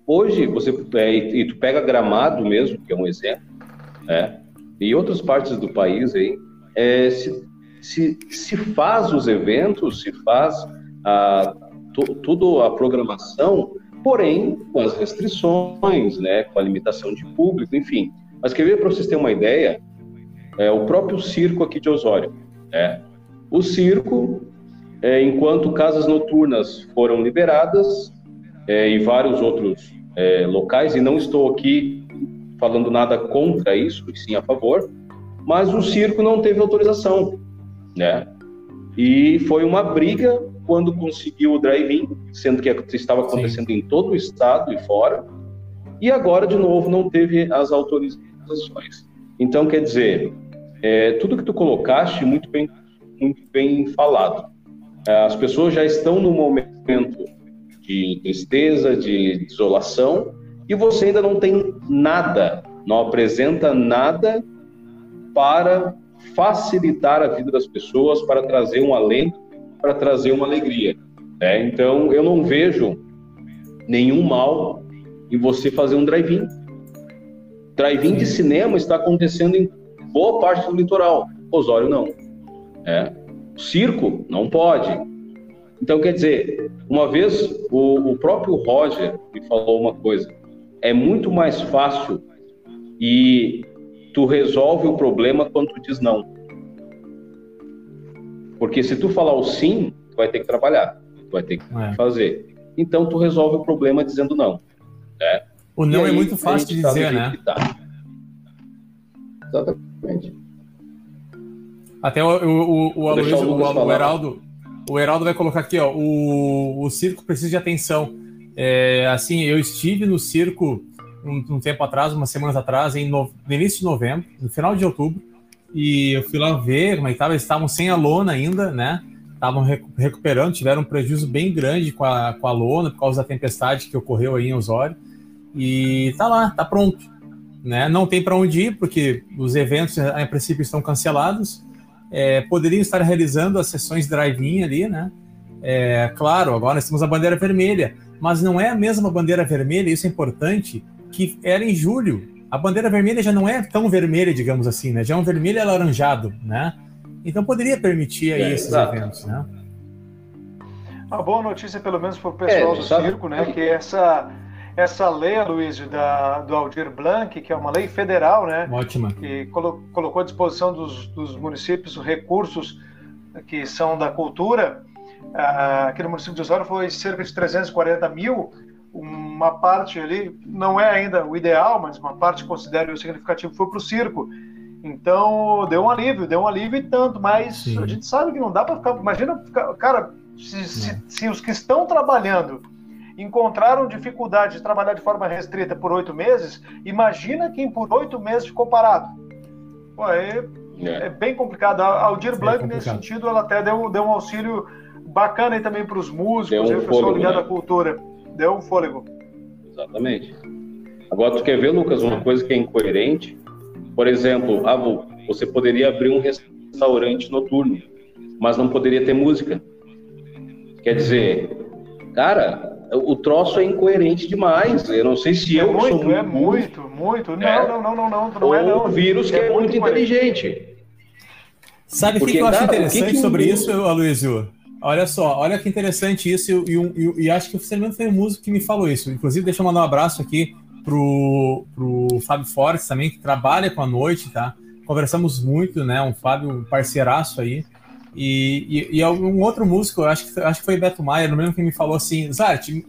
Hoje, você é, e tu pega Gramado mesmo, que é um exemplo, né? e outras partes do país aí, é, se, se, se faz os eventos, se faz a, tudo a programação, porém com as restrições, né, com a limitação de público, enfim. Mas quer ver para vocês terem uma ideia, é, o próprio circo aqui de Osório, né? O circo, é, enquanto casas noturnas foram liberadas é, e vários outros é, locais, e não estou aqui falando nada contra isso, e sim a favor, mas o circo não teve autorização, né? E foi uma briga quando conseguiu o drive-in, sendo que estava acontecendo sim. em todo o estado e fora, e agora, de novo, não teve as autorizações. Então, quer dizer, é, tudo que tu colocaste, muito bem, muito bem falado. É, as pessoas já estão no momento de tristeza, de desolação, e você ainda não tem nada, não apresenta nada para facilitar a vida das pessoas, para trazer um alento, para trazer uma alegria. Né? Então, eu não vejo nenhum mal em você fazer um drive-in. Drive-in de cinema está acontecendo em boa parte do litoral. Osório não. É. Circo não pode. Então, quer dizer, uma vez o, o próprio Roger me falou uma coisa: é muito mais fácil e tu resolve o problema quando tu diz não. Porque se tu falar o sim, tu vai ter que trabalhar, tu vai ter que é. fazer. Então tu resolve o problema dizendo não. Né? O não é muito fácil de tá dizer, né? Tá. Exatamente. Até o, o, o, o, Aloysio, o, o Heraldo, o Heraldo vai colocar aqui, ó, o, o circo precisa de atenção. É, assim, eu estive no circo um, um, tempo atrás, umas semanas atrás, em no, no, início de novembro, no final de outubro, e eu fui lá ver como é que estava. Eles estavam sem a lona ainda, né? Estavam recuperando, tiveram um prejuízo bem grande com a, com a lona por causa da tempestade que ocorreu aí em Osório. E tá lá, tá pronto. Né? Não tem para onde ir, porque os eventos, a princípio, estão cancelados é, poderiam estar realizando as sessões drive-in ali, né? É, claro, agora nós temos a bandeira vermelha. mas não é a mesma bandeira vermelha, isso é importante, que era em julho. A bandeira vermelha já não é tão vermelha, digamos assim, né? Já é um vermelho alaranjado, né? Então poderia permitir aí é, esses exato. eventos, né? Uma boa notícia, pelo menos para o pessoal é, do circo, né? Que essa, essa lei, Luiz, da, do Aldir Blanc, que é uma lei federal, né? Ótima. Que colo, colocou à disposição dos, dos municípios recursos que são da cultura. Ah, aqui no município de Osório foi cerca de 340 mil. Uma parte ali, não é ainda o ideal, mas uma parte considero significativo foi para o circo. Então, deu um alívio, deu um alívio e tanto, mas Sim. a gente sabe que não dá para ficar. Imagina, ficar, cara, se, se, se, os que estão trabalhando encontraram dificuldade de trabalhar de forma restrita por oito meses, imagina quem por oito meses ficou parado. Pô, é, é. é bem complicado. A Aldir é Blanc, nesse sentido, ela até deu, deu um auxílio bacana aí também para os músicos, um o pessoal ligado né? à cultura. Deu um fôlego. Exatamente. Agora, tu quer ver, Lucas, uma coisa que é incoerente? Por exemplo, ah, você poderia abrir um restaurante noturno, mas não poderia ter música. Quer dizer, cara, o troço é incoerente demais. Eu não sei se é eu muito, sou muito. É muito, muito. Não, é. não, não, não, não, não, é não. O vírus que é, é muito inteligente. Sabe o que, que, eu acho interessante que que sobre isso, Aloysio? Olha só, olha que interessante isso, e, e, e acho que o Fernando foi o músico que me falou isso. Inclusive, deixa eu mandar um abraço aqui pro, pro Fábio Fortes também, que trabalha com a noite, tá? Conversamos muito, né? Um Fábio parceiraço aí. E, e, e um outro músico, acho que, acho que foi Beto Maia, no mesmo que me falou assim, Zart, me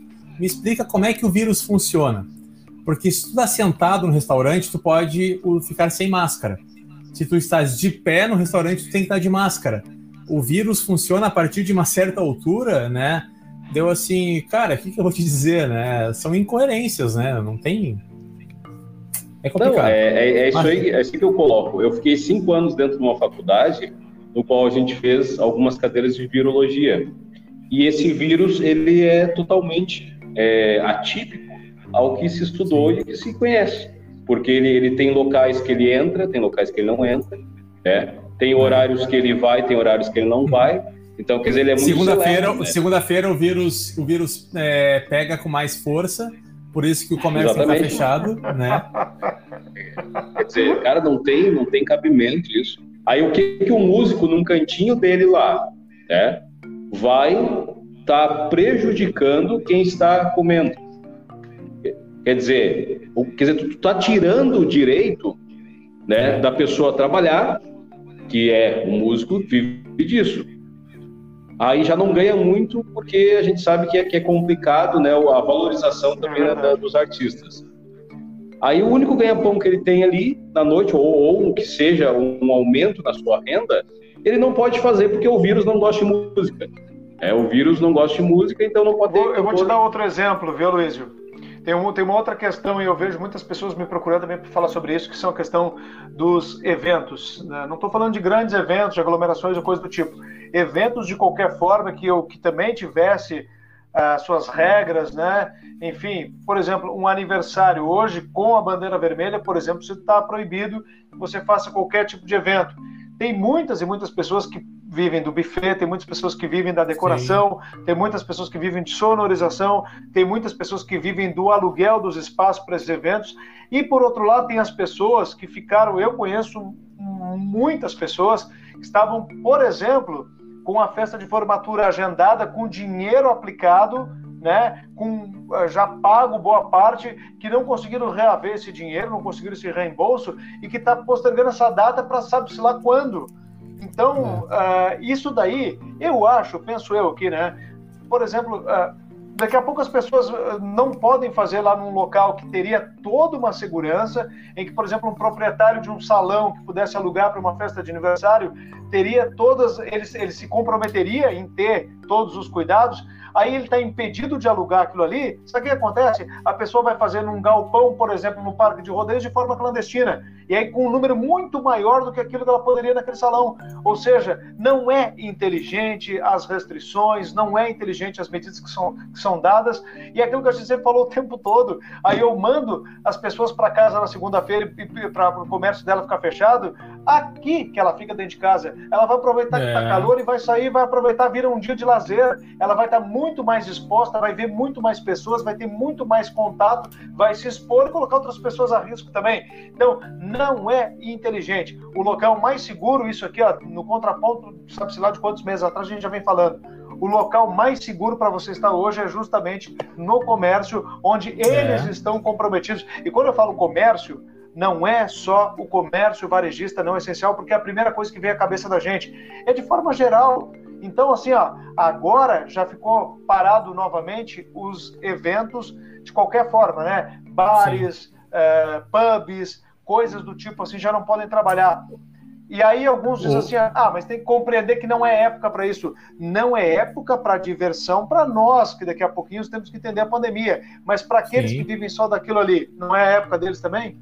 explica como é que o vírus funciona. Porque se tu está sentado no restaurante, tu pode ficar sem máscara. Se tu estás de pé no restaurante, tu tem que estar de máscara. O vírus funciona a partir de uma certa altura, né? Deu assim, cara, o que, que, eu vou te dizer, né? São incoerências, né? Não tem. É complicado. Não, é, é, é isso aí, é isso que eu coloco. Eu fiquei cinco anos dentro de uma faculdade no qual a gente fez algumas cadeiras de virologia. E esse vírus, ele é totalmente é, atípico ao que se estudou e que se conhece. Porque ele, ele tem locais que ele entra, tem locais que ele não entra, né? Tem horários que ele vai, tem horários que ele não vai. Então, quer dizer, ele é muito Segunda-feira, né? segunda-feira o vírus, o vírus é, pega com mais força, por isso que o comércio está fechado, né? Quer dizer, cara, não tem, não tem cabimento isso. Aí o que, que o músico num cantinho dele lá, né, vai estar tá prejudicando quem está comendo. Quer dizer, o, quer dizer, tu está tirando o direito né, da pessoa trabalhar, que é um músico vive disso. Aí já não ganha muito porque a gente sabe que é, que é complicado, né, a valorização também é da, dos artistas. Aí o único ganha-pão que ele tem ali na noite, ou, ou que seja um aumento na sua renda, ele não pode fazer porque o vírus não gosta de música. É, o vírus não gosta de música, então não pode. Eu, eu vou te dar outro exemplo, viu, Luísio? Tem, um, tem uma outra questão, e eu vejo muitas pessoas me procurando também para falar sobre isso, que são a questão dos eventos. Né? Não estou falando de grandes eventos, de aglomerações ou coisa do tipo. Eventos de qualquer forma que eu que também tivesse as suas regras, né? Enfim, por exemplo, um aniversário hoje com a bandeira vermelha, por exemplo, você está proibido que você faça qualquer tipo de evento. Tem muitas e muitas pessoas que vivem do buffet, tem muitas pessoas que vivem da decoração, Sim. tem muitas pessoas que vivem de sonorização, tem muitas pessoas que vivem do aluguel dos espaços para esses eventos. E por outro lado, tem as pessoas que ficaram, eu conheço muitas pessoas que estavam, por exemplo, com a festa de formatura agendada, com dinheiro aplicado, né, com eh, já pago boa parte, que não conseguiram reaver esse dinheiro, não conseguiram esse reembolso e que está postergando essa data para sabe-se lá quando. Então, é. uh, isso daí, eu acho, penso eu aqui, né? Por exemplo, uh, Daqui a pouco as pessoas não podem fazer lá num local que teria toda uma segurança, em que, por exemplo, um proprietário de um salão que pudesse alugar para uma festa de aniversário teria todas, ele, ele se comprometeria em ter todos os cuidados, aí ele está impedido de alugar aquilo ali, sabe o que acontece? A pessoa vai fazer num galpão, por exemplo, no parque de rodeios, de forma clandestina, e aí com um número muito maior do que aquilo que ela poderia naquele salão. Ou seja, não é inteligente as restrições, não é inteligente as medidas que são, que são dadas, e é aquilo que a gente sempre falou o tempo todo. Aí eu mando as pessoas para casa na segunda-feira para o comércio dela ficar fechado, aqui que ela fica dentro de casa, ela vai aproveitar é. que está calor e vai sair, vai aproveitar, vira um dia de lazer prazer, ela vai estar muito mais exposta, vai ver muito mais pessoas, vai ter muito mais contato, vai se expor e colocar outras pessoas a risco também. Então, não é inteligente. O local mais seguro, isso aqui, ó, no contraponto, sabe-se lá de quantos meses atrás a gente já vem falando o local mais seguro para você estar hoje é justamente no comércio, onde eles é. estão comprometidos. E quando eu falo comércio, não é só o comércio varejista não essencial, porque é a primeira coisa que vem à cabeça da gente. É de forma geral. Então, assim, ó, agora já ficou parado novamente os eventos de qualquer forma, né? Bares, é, pubs, coisas do tipo assim, já não podem trabalhar. E aí alguns dizem assim: ah, mas tem que compreender que não é época para isso. Não é época para diversão para nós, que daqui a pouquinho temos que entender a pandemia. Mas para aqueles Sim. que vivem só daquilo ali, não é a época deles também?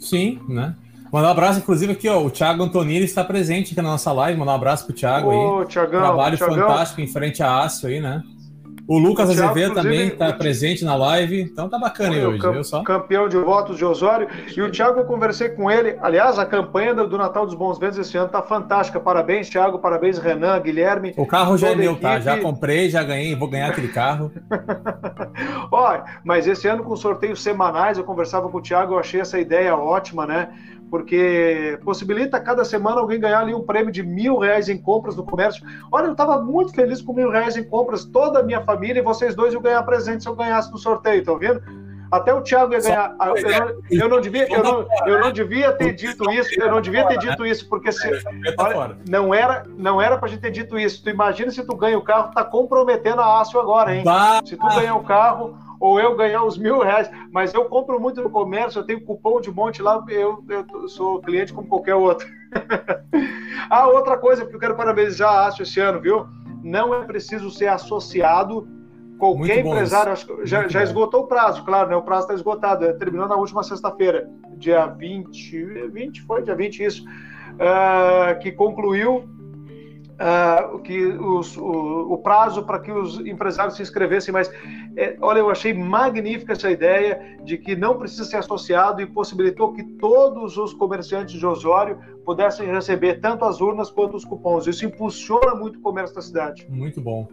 Sim, né? Mandar um abraço, inclusive, aqui, ó. O Thiago Antonini está presente aqui na nossa live. Mandar um abraço pro Thiago Ô, aí. Thiagão, Trabalho Thiagão. fantástico em frente à Aço aí, né? O Lucas o Thiago, Azevedo também está presente na live, então tá bacana aí hoje, viu só? Campeão de votos de Osório. E o Thiago, eu conversei com ele. Aliás, a campanha do Natal dos Bons Ventos esse ano tá fantástica. Parabéns, Thiago, parabéns, Renan, Guilherme. O carro já é meu, tá? Já comprei, já ganhei, vou ganhar aquele carro. Olha, mas esse ano com sorteios semanais, eu conversava com o Thiago, eu achei essa ideia ótima, né? Porque possibilita cada semana alguém ganhar ali um prêmio de mil reais em compras no comércio. Olha, eu estava muito feliz com mil reais em compras, toda a minha família e vocês dois iam ganhar presente se eu ganhasse no sorteio, tá vendo? Até o Thiago ia ganhar. Eu não, eu não, devia, eu não, eu não devia ter dito isso. Eu não devia ter dito isso, porque se, olha, não era, não era para gente ter dito isso. Tu imagina se tu ganha o carro, tá comprometendo a Aço agora, hein? Se tu ganhar o carro, ou eu ganhar os mil reais. Mas eu compro muito no comércio, eu tenho cupom de monte lá, eu, eu sou cliente como qualquer outro. ah, outra coisa que eu quero parabenizar a Aço esse ano, viu? Não é preciso ser associado. Qualquer empresário, já, já esgotou o prazo, claro, né? O prazo está esgotado, é, terminou na última sexta-feira, dia 20, 20 foi, dia 20 isso, uh, que concluiu uh, que os, o, o, prazo para que os empresários se inscrevessem, mas é, olha, eu achei magnífica essa ideia de que não precisa ser associado e possibilitou que todos os comerciantes de Osório pudessem receber tanto as urnas quanto os cupons. Isso impulsiona muito o comércio da cidade. Muito bom.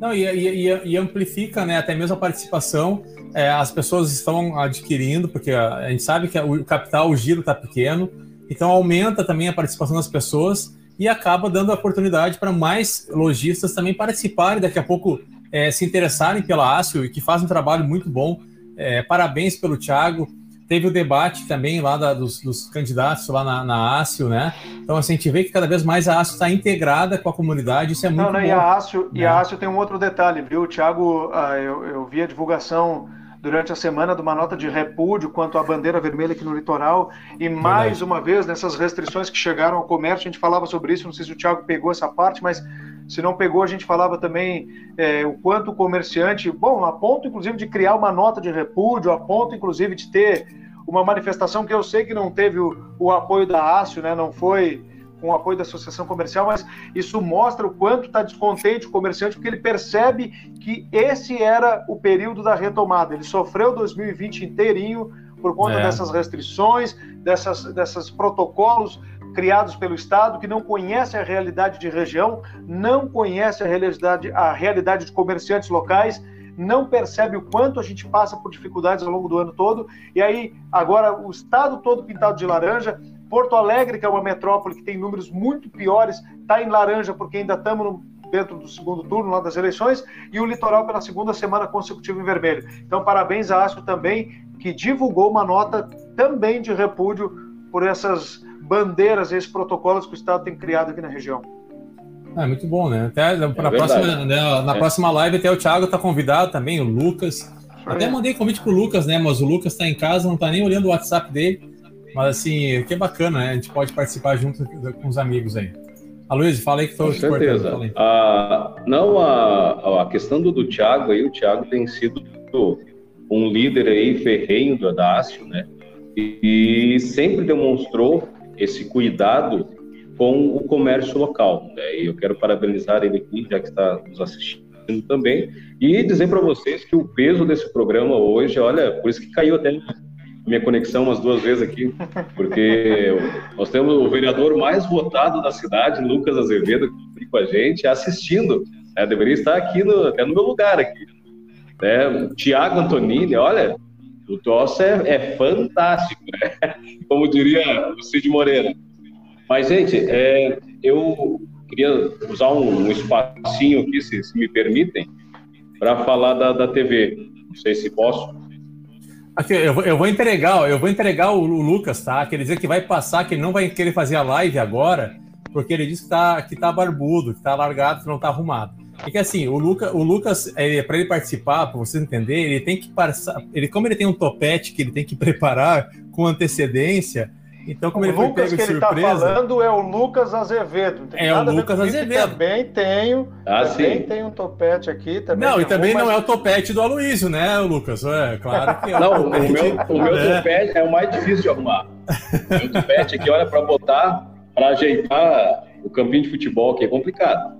Não, e, e, e, amplifica né, até mesmo a participação. É, as pessoas estão adquirindo, porque a, gente sabe que o capital, o giro está pequeno, então aumenta também a participação das pessoas e acaba dando a oportunidade para mais lojistas também participarem, daqui a pouco é, se interessarem pela Ácio e que fazem um trabalho muito bom. É, parabéns pelo Thiago. Teve o debate também lá da, dos, dos, candidatos lá na, na né? Então, assim, a gente vê que cada vez mais a Ácio está integrada com a comunidade, isso é muito não, não, bom. E a Ácio, né? e a tem um outro detalhe, viu? O Thiago, ah, eu, eu vi a divulgação durante a semana de uma nota de repúdio quanto à bandeira vermelha aqui no litoral. E mais uma vez, nessas restrições que chegaram ao comércio, a gente falava sobre isso, não sei se o Thiago pegou essa parte, mas se não pegou, a gente falava também é, o quanto o comerciante, bom, a ponto inclusive de criar uma nota de repúdio, a ponto inclusive de ter uma manifestação que eu sei que não teve o, o apoio da ASIO, né, não foi com o apoio da associação comercial, mas isso mostra o quanto está descontente o comerciante, porque ele percebe que esse era o período da retomada. Ele sofreu 2020 inteirinho por conta é. dessas restrições, dessas, desses protocolos criados pelo Estado, que não conhece a realidade de região, não conhece a realidade, a realidade de comerciantes locais, não percebe o quanto a gente passa por dificuldades ao longo do ano todo, e aí agora o Estado todo pintado de laranja, Porto Alegre, que é uma metrópole que tem números muito piores, está em laranja porque ainda estamos dentro do segundo turno lá das eleições, e o litoral pela segunda semana consecutiva em vermelho. Então, parabéns a Astro também, que divulgou uma nota também de repúdio por essas bandeiras, esses protocolos que o Estado tem criado aqui na região. É muito bom, né? Até é próxima, né, na é. próxima live até o Thiago está convidado também, o Lucas. Até mandei convite pro Lucas, né? Mas o Lucas está em casa, não está nem olhando o WhatsApp dele. Mas assim, que é bacana, né? A gente pode participar junto com os amigos aí. A Luiz, fala aí que estou Com certeza. Ah, não, a, a questão do, do Thiago aí, o Thiago tem sido um líder aí ferrenho do Adácio, né? E, e sempre demonstrou esse cuidado com o comércio local. Né? E eu quero parabenizar ele aqui, já que está nos assistindo também, e dizer para vocês que o peso desse programa hoje, olha, por isso que caiu até minha conexão umas duas vezes aqui, porque nós temos o vereador mais votado da cidade, Lucas Azevedo, aqui com a gente, assistindo né? deveria estar aqui no, até no meu lugar aqui. Né? Tiago Antonini, olha, o troço é, é fantástico, né? como diria o Cid Moreira. Mas, gente, é, eu queria usar um, um espacinho aqui, se, se me permitem, para falar da, da TV. Não sei se posso. Aqui, eu, vou, eu vou entregar, eu vou entregar o, o, Lucas, tá? Quer dizer que vai passar, que ele não vai querer fazer a live agora, porque ele disse que tá, que tá barbudo, que tá largado, que não tá arrumado. É que assim, o, Luca, o Lucas, é, para ele participar, para vocês entenderem, ele tem que passar. Ele, como ele tem um topete que ele tem que preparar com antecedência, então, como o ele foi Lucas pego que ele está falando é o Lucas Azevedo. é o Lucas Azevedo. Também tenho, ah, também sim. tem um topete aqui. Também não, e também não é o topete do Aloysio, né, Lucas? É claro que é. Não, o, o meu, o meu é. topete é o mais difícil de arrumar. O meu topete aqui, olha, para botar, para ajeitar o campinho de futebol, que é complicado.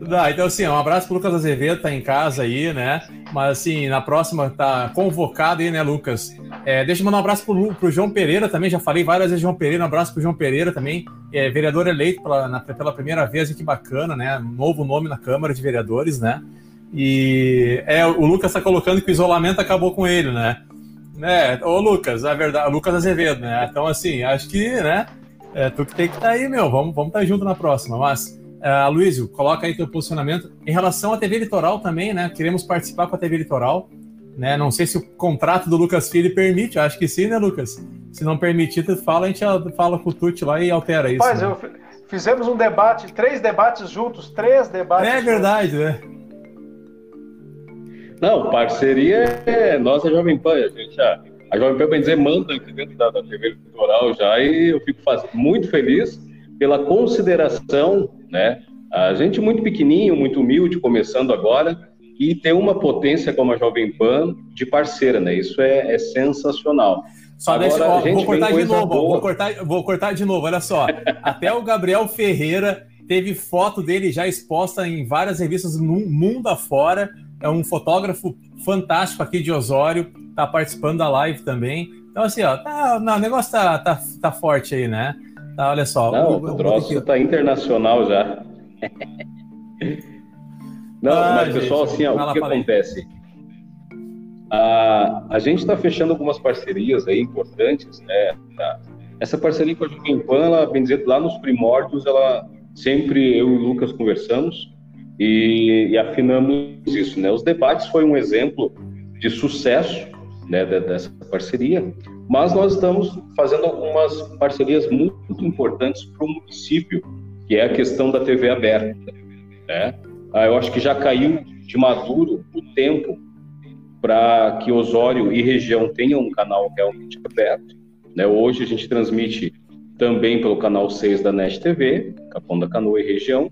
Dá, então assim, um abraço pro Lucas Azevedo, tá em casa aí, né? Mas assim, na próxima tá convocado aí, né, Lucas? É, deixa eu mandar um abraço pro, pro João Pereira também, já falei várias vezes João Pereira, um abraço pro João Pereira também, é, vereador eleito pela, na, pela primeira vez, que bacana, né? Novo nome na Câmara de Vereadores, né? E é, o Lucas tá colocando que o isolamento acabou com ele, né? né? Ô Lucas, a verdade, Lucas Azevedo, né? Então assim, acho que, né? É, tu que tem que estar tá aí, meu, vamos estar vamos tá junto na próxima, mas... Uh, Luísio, coloca aí teu posicionamento. Em relação à TV Litoral também, né? Queremos participar com a TV Litoral. Né? Não sei se o contrato do Lucas Filho permite, acho que sim, né, Lucas? Se não permitir, tu fala, a gente fala com o Tuti lá e altera isso. Mas né? eu fizemos um debate, três debates juntos, três debates. É verdade, né? Não, parceria é nossa Jovem Pan, a gente já, a Jovem Pan, bem dizer, manda aqui dentro da, da TV Litoral já e eu fico faz, muito feliz pela consideração, né? A gente muito pequenininho, muito humilde, começando agora, e ter uma potência como a Jovem Pan de parceira, né? Isso é, é sensacional. Só Agora, deixa, ó, vou cortar de novo, vou cortar, vou cortar de novo, olha só. Até o Gabriel Ferreira teve foto dele já exposta em várias revistas no mundo afora. É um fotógrafo fantástico aqui de Osório, tá participando da live também. Então, assim, ó, tá, não, o negócio tá, tá, tá forte aí, né? Tá, olha só. Não, o, o troço está internacional já. Não, ah, mas pessoal, assim, ó, o que acontece? A, a gente está fechando algumas parcerias aí importantes, né? Tá? Essa parceria com a Jovem Pan, ela, bem dizer, lá nos primórdios, ela sempre eu e o Lucas conversamos e, e afinamos isso, né? Os debates foi um exemplo de sucesso, né, dessa parceria, mas nós estamos fazendo algumas parcerias muito importantes para o município, que é a questão da TV aberta. Né? Ah, eu acho que já caiu de maduro o tempo para que Osório e região tenham um canal realmente aberto. Né? Hoje a gente transmite também pelo canal 6 da NET TV, Capão da Canoa e região,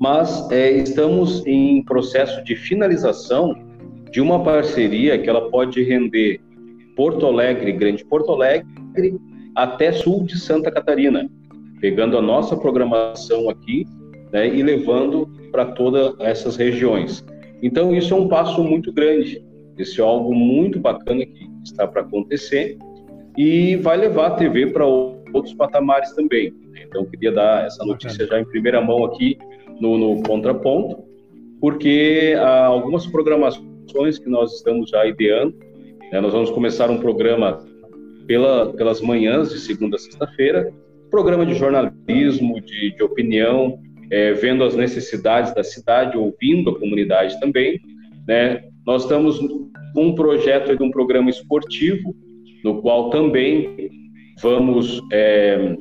mas é, estamos em processo de finalização de uma parceria que ela pode render Porto Alegre, Grande Porto Alegre, até sul de Santa Catarina, pegando a nossa programação aqui né, e levando para todas essas regiões. Então, isso é um passo muito grande, isso é algo muito bacana que está para acontecer e vai levar a TV para outros patamares também. Então, queria dar essa notícia já em primeira mão aqui no, no contraponto, porque algumas programações que nós estamos já ideando né? Nós vamos começar um programa pela, pelas manhãs de segunda a sexta-feira, programa de jornalismo, de, de opinião, é, vendo as necessidades da cidade, ouvindo a comunidade também. Né? Nós estamos com um projeto de um programa esportivo, no qual também vamos é,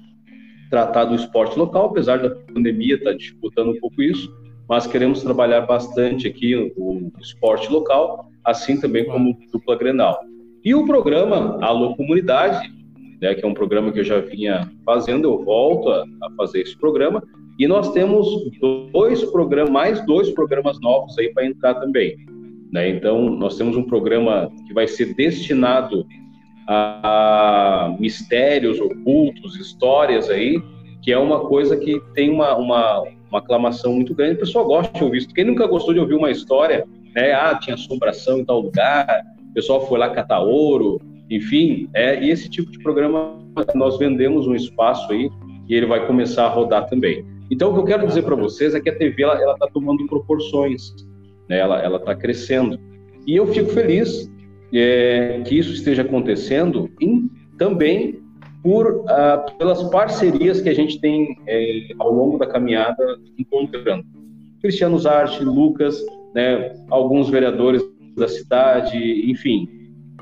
tratar do esporte local, apesar da pandemia estar tá disputando um pouco isso, mas queremos trabalhar bastante aqui o, esporte local assim também como dupla Grenal. E o programa Alô Comunidade, né, que é um programa que eu já vinha fazendo, eu volto a, a fazer esse programa, e nós temos dois programas, mais dois programas novos aí para entrar também. Né? Então, nós temos um programa que vai ser destinado a mistérios ocultos, histórias aí, que é uma coisa que tem uma, uma, uma aclamação muito grande. O pessoal gosta de ouvir isso. Quem nunca gostou de ouvir uma história né? Ah, tinha assombração em tal lugar, o pessoal foi lá catar ouro, enfim, é, e esse tipo de programa nós vendemos um espaço aí e ele vai começar a rodar também. Então, o que eu quero dizer para vocês é que a TV ela está tomando proporções, né? ela está crescendo. E eu fico feliz é, que isso esteja acontecendo em, também por ah, pelas parcerias que a gente tem é, ao longo da caminhada encontrando. Cristiano Zarte, Lucas, né, alguns vereadores da cidade, enfim,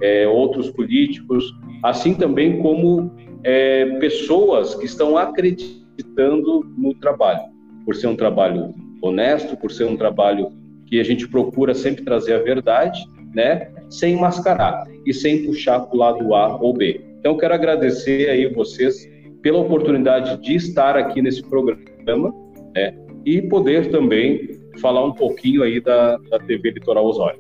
é, outros políticos, assim também como é, pessoas que estão acreditando no trabalho, por ser um trabalho honesto, por ser um trabalho que a gente procura sempre trazer a verdade, né, sem mascarar e sem puxar para o lado A ou B. Então, quero agradecer aí vocês pela oportunidade de estar aqui nesse programa, né, e poder também falar um pouquinho aí da, da TV Litoral Osório.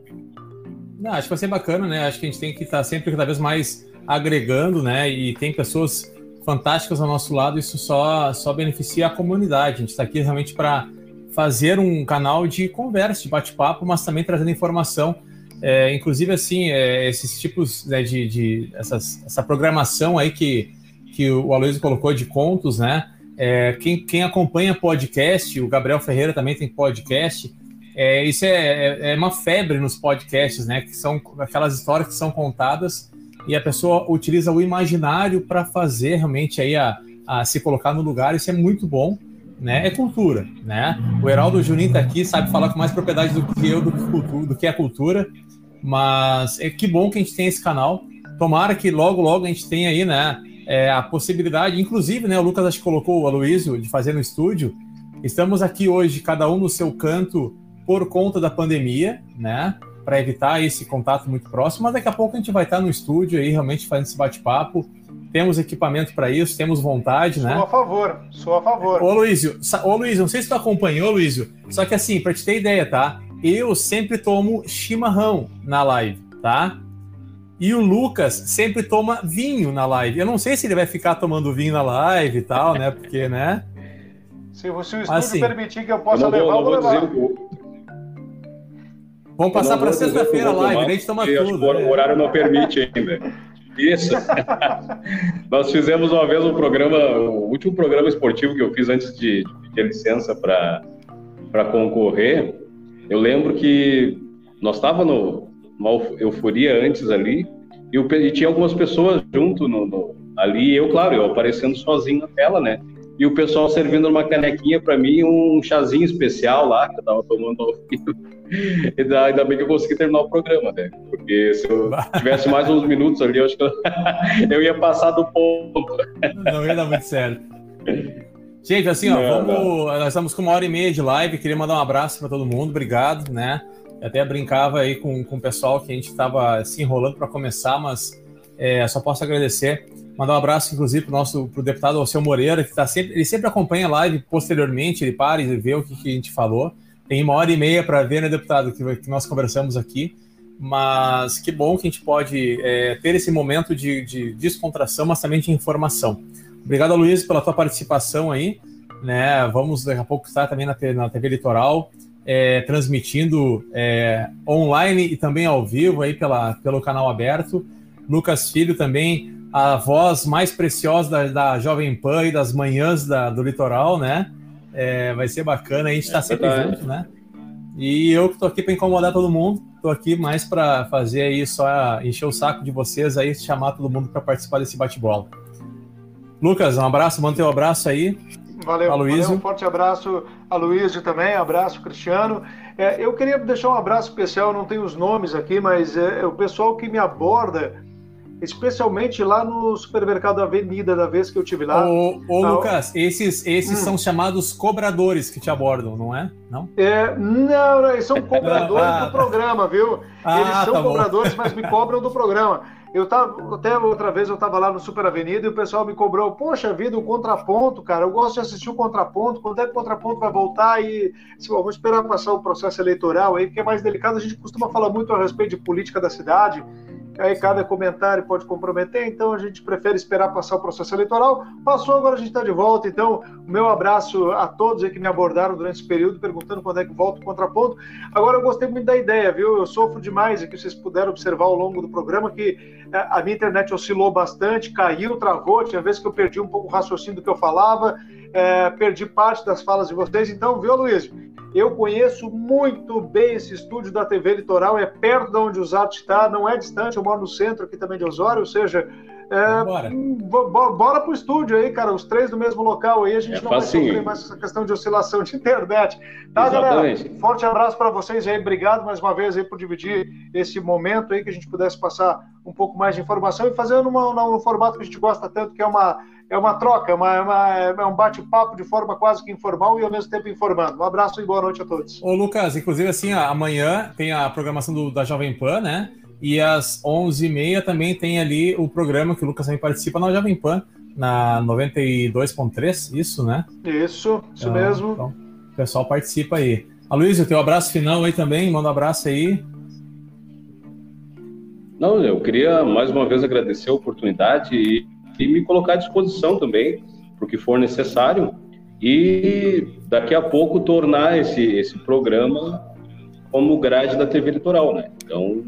Não, acho que vai ser bacana, né? Acho que a gente tem que estar sempre cada vez mais agregando, né? E tem pessoas fantásticas ao nosso lado, isso só, só beneficia a comunidade. A gente está aqui realmente para fazer um canal de conversa, de bate-papo, mas também trazendo informação. É, inclusive, assim, é, esses tipos né, de, de essas, essa programação aí que, que o Aloysio colocou de contos, né? É, quem, quem acompanha podcast, o Gabriel Ferreira também tem podcast. É, isso é, é, é, uma febre nos podcasts, né? Que são aquelas histórias que são contadas e a pessoa utiliza o imaginário para fazer realmente aí a, a, se colocar no lugar. Isso é muito bom, né? É cultura, né? O Heraldo Juninho está aqui, sabe falar com mais propriedade do que eu do que, cultura, do que a cultura. Mas é que bom que a gente tem esse canal. Tomara que logo, logo a gente tenha aí, né? é, a possibilidade, inclusive, né, o Lucas acho que colocou o Aloysio de fazer no estúdio. Estamos aqui hoje, cada um no seu canto, por conta da pandemia, né? Para evitar esse contato muito próximo, mas daqui a pouco a gente vai estar no estúdio aí, realmente fazendo esse bate-papo. Temos equipamento para isso, temos vontade, sou né? Sou a favor, sou a favor. Ô, Luísio, ô, Luísio, não sei se tu acompanhou, Luísio, só que assim, para te ter ideia, tá? Eu sempre tomo chimarrão na live, tá? E o Lucas sempre toma vinho na live. Eu não sei se ele vai ficar tomando vinho na live e tal, né? Porque, né? Se, se o estúdio assim, permitir que eu possa eu levar, eu vou levar. Dizer, Vamos passar para sexta-feira a live, a gente toma tudo. O né? horário não permite ainda. Isso. Nós fizemos uma vez um programa, o último programa esportivo que eu fiz antes de, de pedir licença para concorrer. Eu lembro que nós estávamos no, uma euforia antes ali, e, o, e tinha algumas pessoas junto no, no, ali, eu, claro, eu aparecendo sozinho na tela, né? E o pessoal servindo uma canequinha para mim, um chazinho especial lá, que eu tava tomando ao vivo. E ainda bem que eu consegui terminar o programa, né? Porque se eu tivesse mais uns minutos ali, eu acho que eu, eu ia passar do ponto. Não ia dar muito certo. Gente, assim, ó, não, vamos. Nós estamos com uma hora e meia de live. Queria mandar um abraço para todo mundo. Obrigado, né? Eu até brincava aí com, com o pessoal que a gente estava se enrolando para começar, mas é, só posso agradecer. Mandar um abraço, inclusive, para o nosso pro deputado Alceu Moreira, que tá sempre, ele sempre acompanha a live posteriormente, ele para e vê o que, que a gente falou. Tem uma hora e meia para ver, né, deputado, que, que, nós conversamos aqui. Mas que bom que a gente pode é, ter esse momento de, de, descontração, mas também de informação. Obrigado, Luiz, pela tua participação aí. Né? Vamos daqui a pouco estar também na, na TV Litoral é, transmitindo é, online e também ao vivo aí pela, pelo canal aberto. Lucas Filho também, a voz mais preciosa da, da Jovem Pan e das manhãs da, do litoral, né? É, vai ser bacana, a gente está é sempre junto, né? E eu que estou aqui para incomodar todo mundo, estou aqui mais para fazer aí só encher o saco de vocês aí, chamar todo mundo para participar desse bate-bola. Lucas, um abraço, manda teu abraço aí. Valeu, valeu, um forte abraço a Luísio também, abraço Cristiano. É, eu queria deixar um abraço especial, não tenho os nomes aqui, mas é, é o pessoal que me aborda, especialmente lá no supermercado Avenida, da vez que eu tive lá. Ô, ô ah, Lucas, esses, esses hum. são chamados cobradores que te abordam, não é? Não? É, não, não eles são cobradores do programa, viu? Ah, eles são tá cobradores, mas me cobram do programa. Eu tava, até outra vez eu estava lá no Super Avenida e o pessoal me cobrou, poxa vida, o contraponto, cara, eu gosto de assistir o contraponto, quando é que o contraponto vai voltar? E vamos esperar passar o processo eleitoral aí, porque é mais delicado, a gente costuma falar muito a respeito de política da cidade, aí cada comentário pode comprometer, então a gente prefere esperar passar o processo eleitoral. Passou, agora a gente está de volta, então o meu abraço a todos que me abordaram durante esse período, perguntando quando é que volta o contraponto. Agora eu gostei muito da ideia, viu? Eu sofro demais, e que vocês puderam observar ao longo do programa que é, a minha internet oscilou bastante, caiu, travou, tinha vezes que eu perdi um pouco o raciocínio do que eu falava, é, perdi parte das falas de vocês. Então, viu, Luiz? Eu conheço muito bem esse estúdio da TV Litoral, é perto de onde o Zato está, não é distante, eu moro no centro aqui também de Osório, ou seja, é, bora. bora pro estúdio aí, cara, os três do mesmo local aí, a gente é não facinho. vai sofrer mais essa questão de oscilação de internet. Tá, Exatamente. galera? Forte abraço para vocês aí, obrigado mais uma vez aí por dividir esse momento aí, que a gente pudesse passar um pouco mais de informação e fazendo um formato que a gente gosta tanto, que é uma, é uma troca, é uma, é uma é um bate-papo de forma quase que informal e ao mesmo tempo informando. Um abraço e boa noite a todos. Ô, Lucas, inclusive assim, amanhã tem a programação do, da Jovem Pan, né? E às 11h30 também tem ali o programa que o Lucas também participa na Jovem Pan, na 92.3, isso, né? Isso, isso então, mesmo. Então, o pessoal participa aí. Aloysio, teu abraço final aí também, manda um abraço aí. Não, eu queria mais uma vez agradecer a oportunidade e, e me colocar à disposição também para o que for necessário e daqui a pouco tornar esse, esse programa como grade da TV Litoral, né? Então,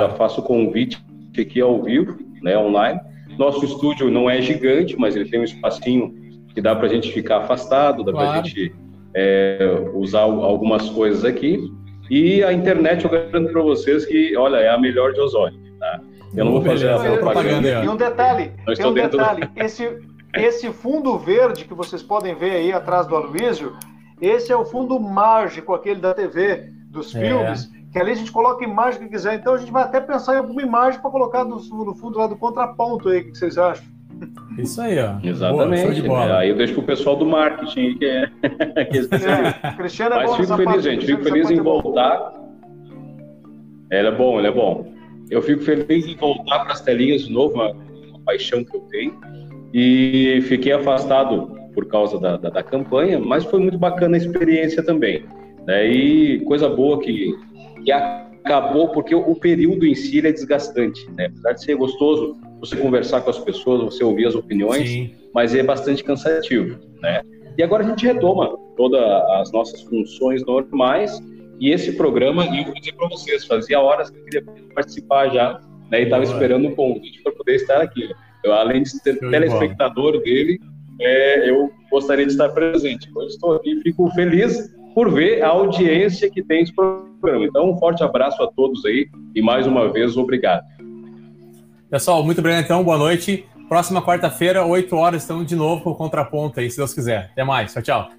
já faço o convite aqui ao vivo, né, online. Nosso estúdio não é gigante, mas ele tem um espacinho que dá para a gente ficar afastado, dá claro. para a gente é, usar algumas coisas aqui. E a internet, eu garanto para vocês que, olha, é a melhor de Osório. Tá? Eu não vou fazer a propaganda. E um detalhe, e um detalhe esse, esse fundo verde que vocês podem ver aí atrás do Aloysio, esse é o fundo mágico, aquele da TV dos é. filmes, é. que ali a gente coloca a imagem que quiser. Então a gente vai até pensar em alguma imagem para colocar no, no, fundo lá do contraponto aí. O que vocês acham? Isso aí, ó. Exatamente. Boa, aí eu deixo pro pessoal do marketing, que é. que é, é Cristiano é Mas fico feliz, parte, gente. Fico feliz em voltar. Ele é bom, ele é bom. Eu fico feliz em voltar para as telinhas de novo, uma, uma, paixão que eu tenho. E fiquei afastado por causa da, da, da campanha, mas foi muito bacana a experiência também. Né? E coisa boa que, que acabou, porque o período em si é desgastante. Né? Apesar de ser gostoso você conversar com as pessoas, você ouvir as opiniões, Sim. mas é bastante cansativo. Né? E agora a gente retoma todas as nossas funções normais. E esse programa, eu vou dizer para vocês, fazia horas que eu queria participar já, né? E estava esperando um convite para poder estar aqui. Eu, além de ser telespectador dele, é, eu gostaria de estar presente. Hoje estou aqui, fico feliz por ver a audiência que tem esse programa. Então, um forte abraço a todos aí e mais uma vez, obrigado. Pessoal, muito obrigado então, boa noite. Próxima quarta-feira, 8 horas, estamos de novo com o Contraponto aí, se Deus quiser. Até mais, tchau, tchau.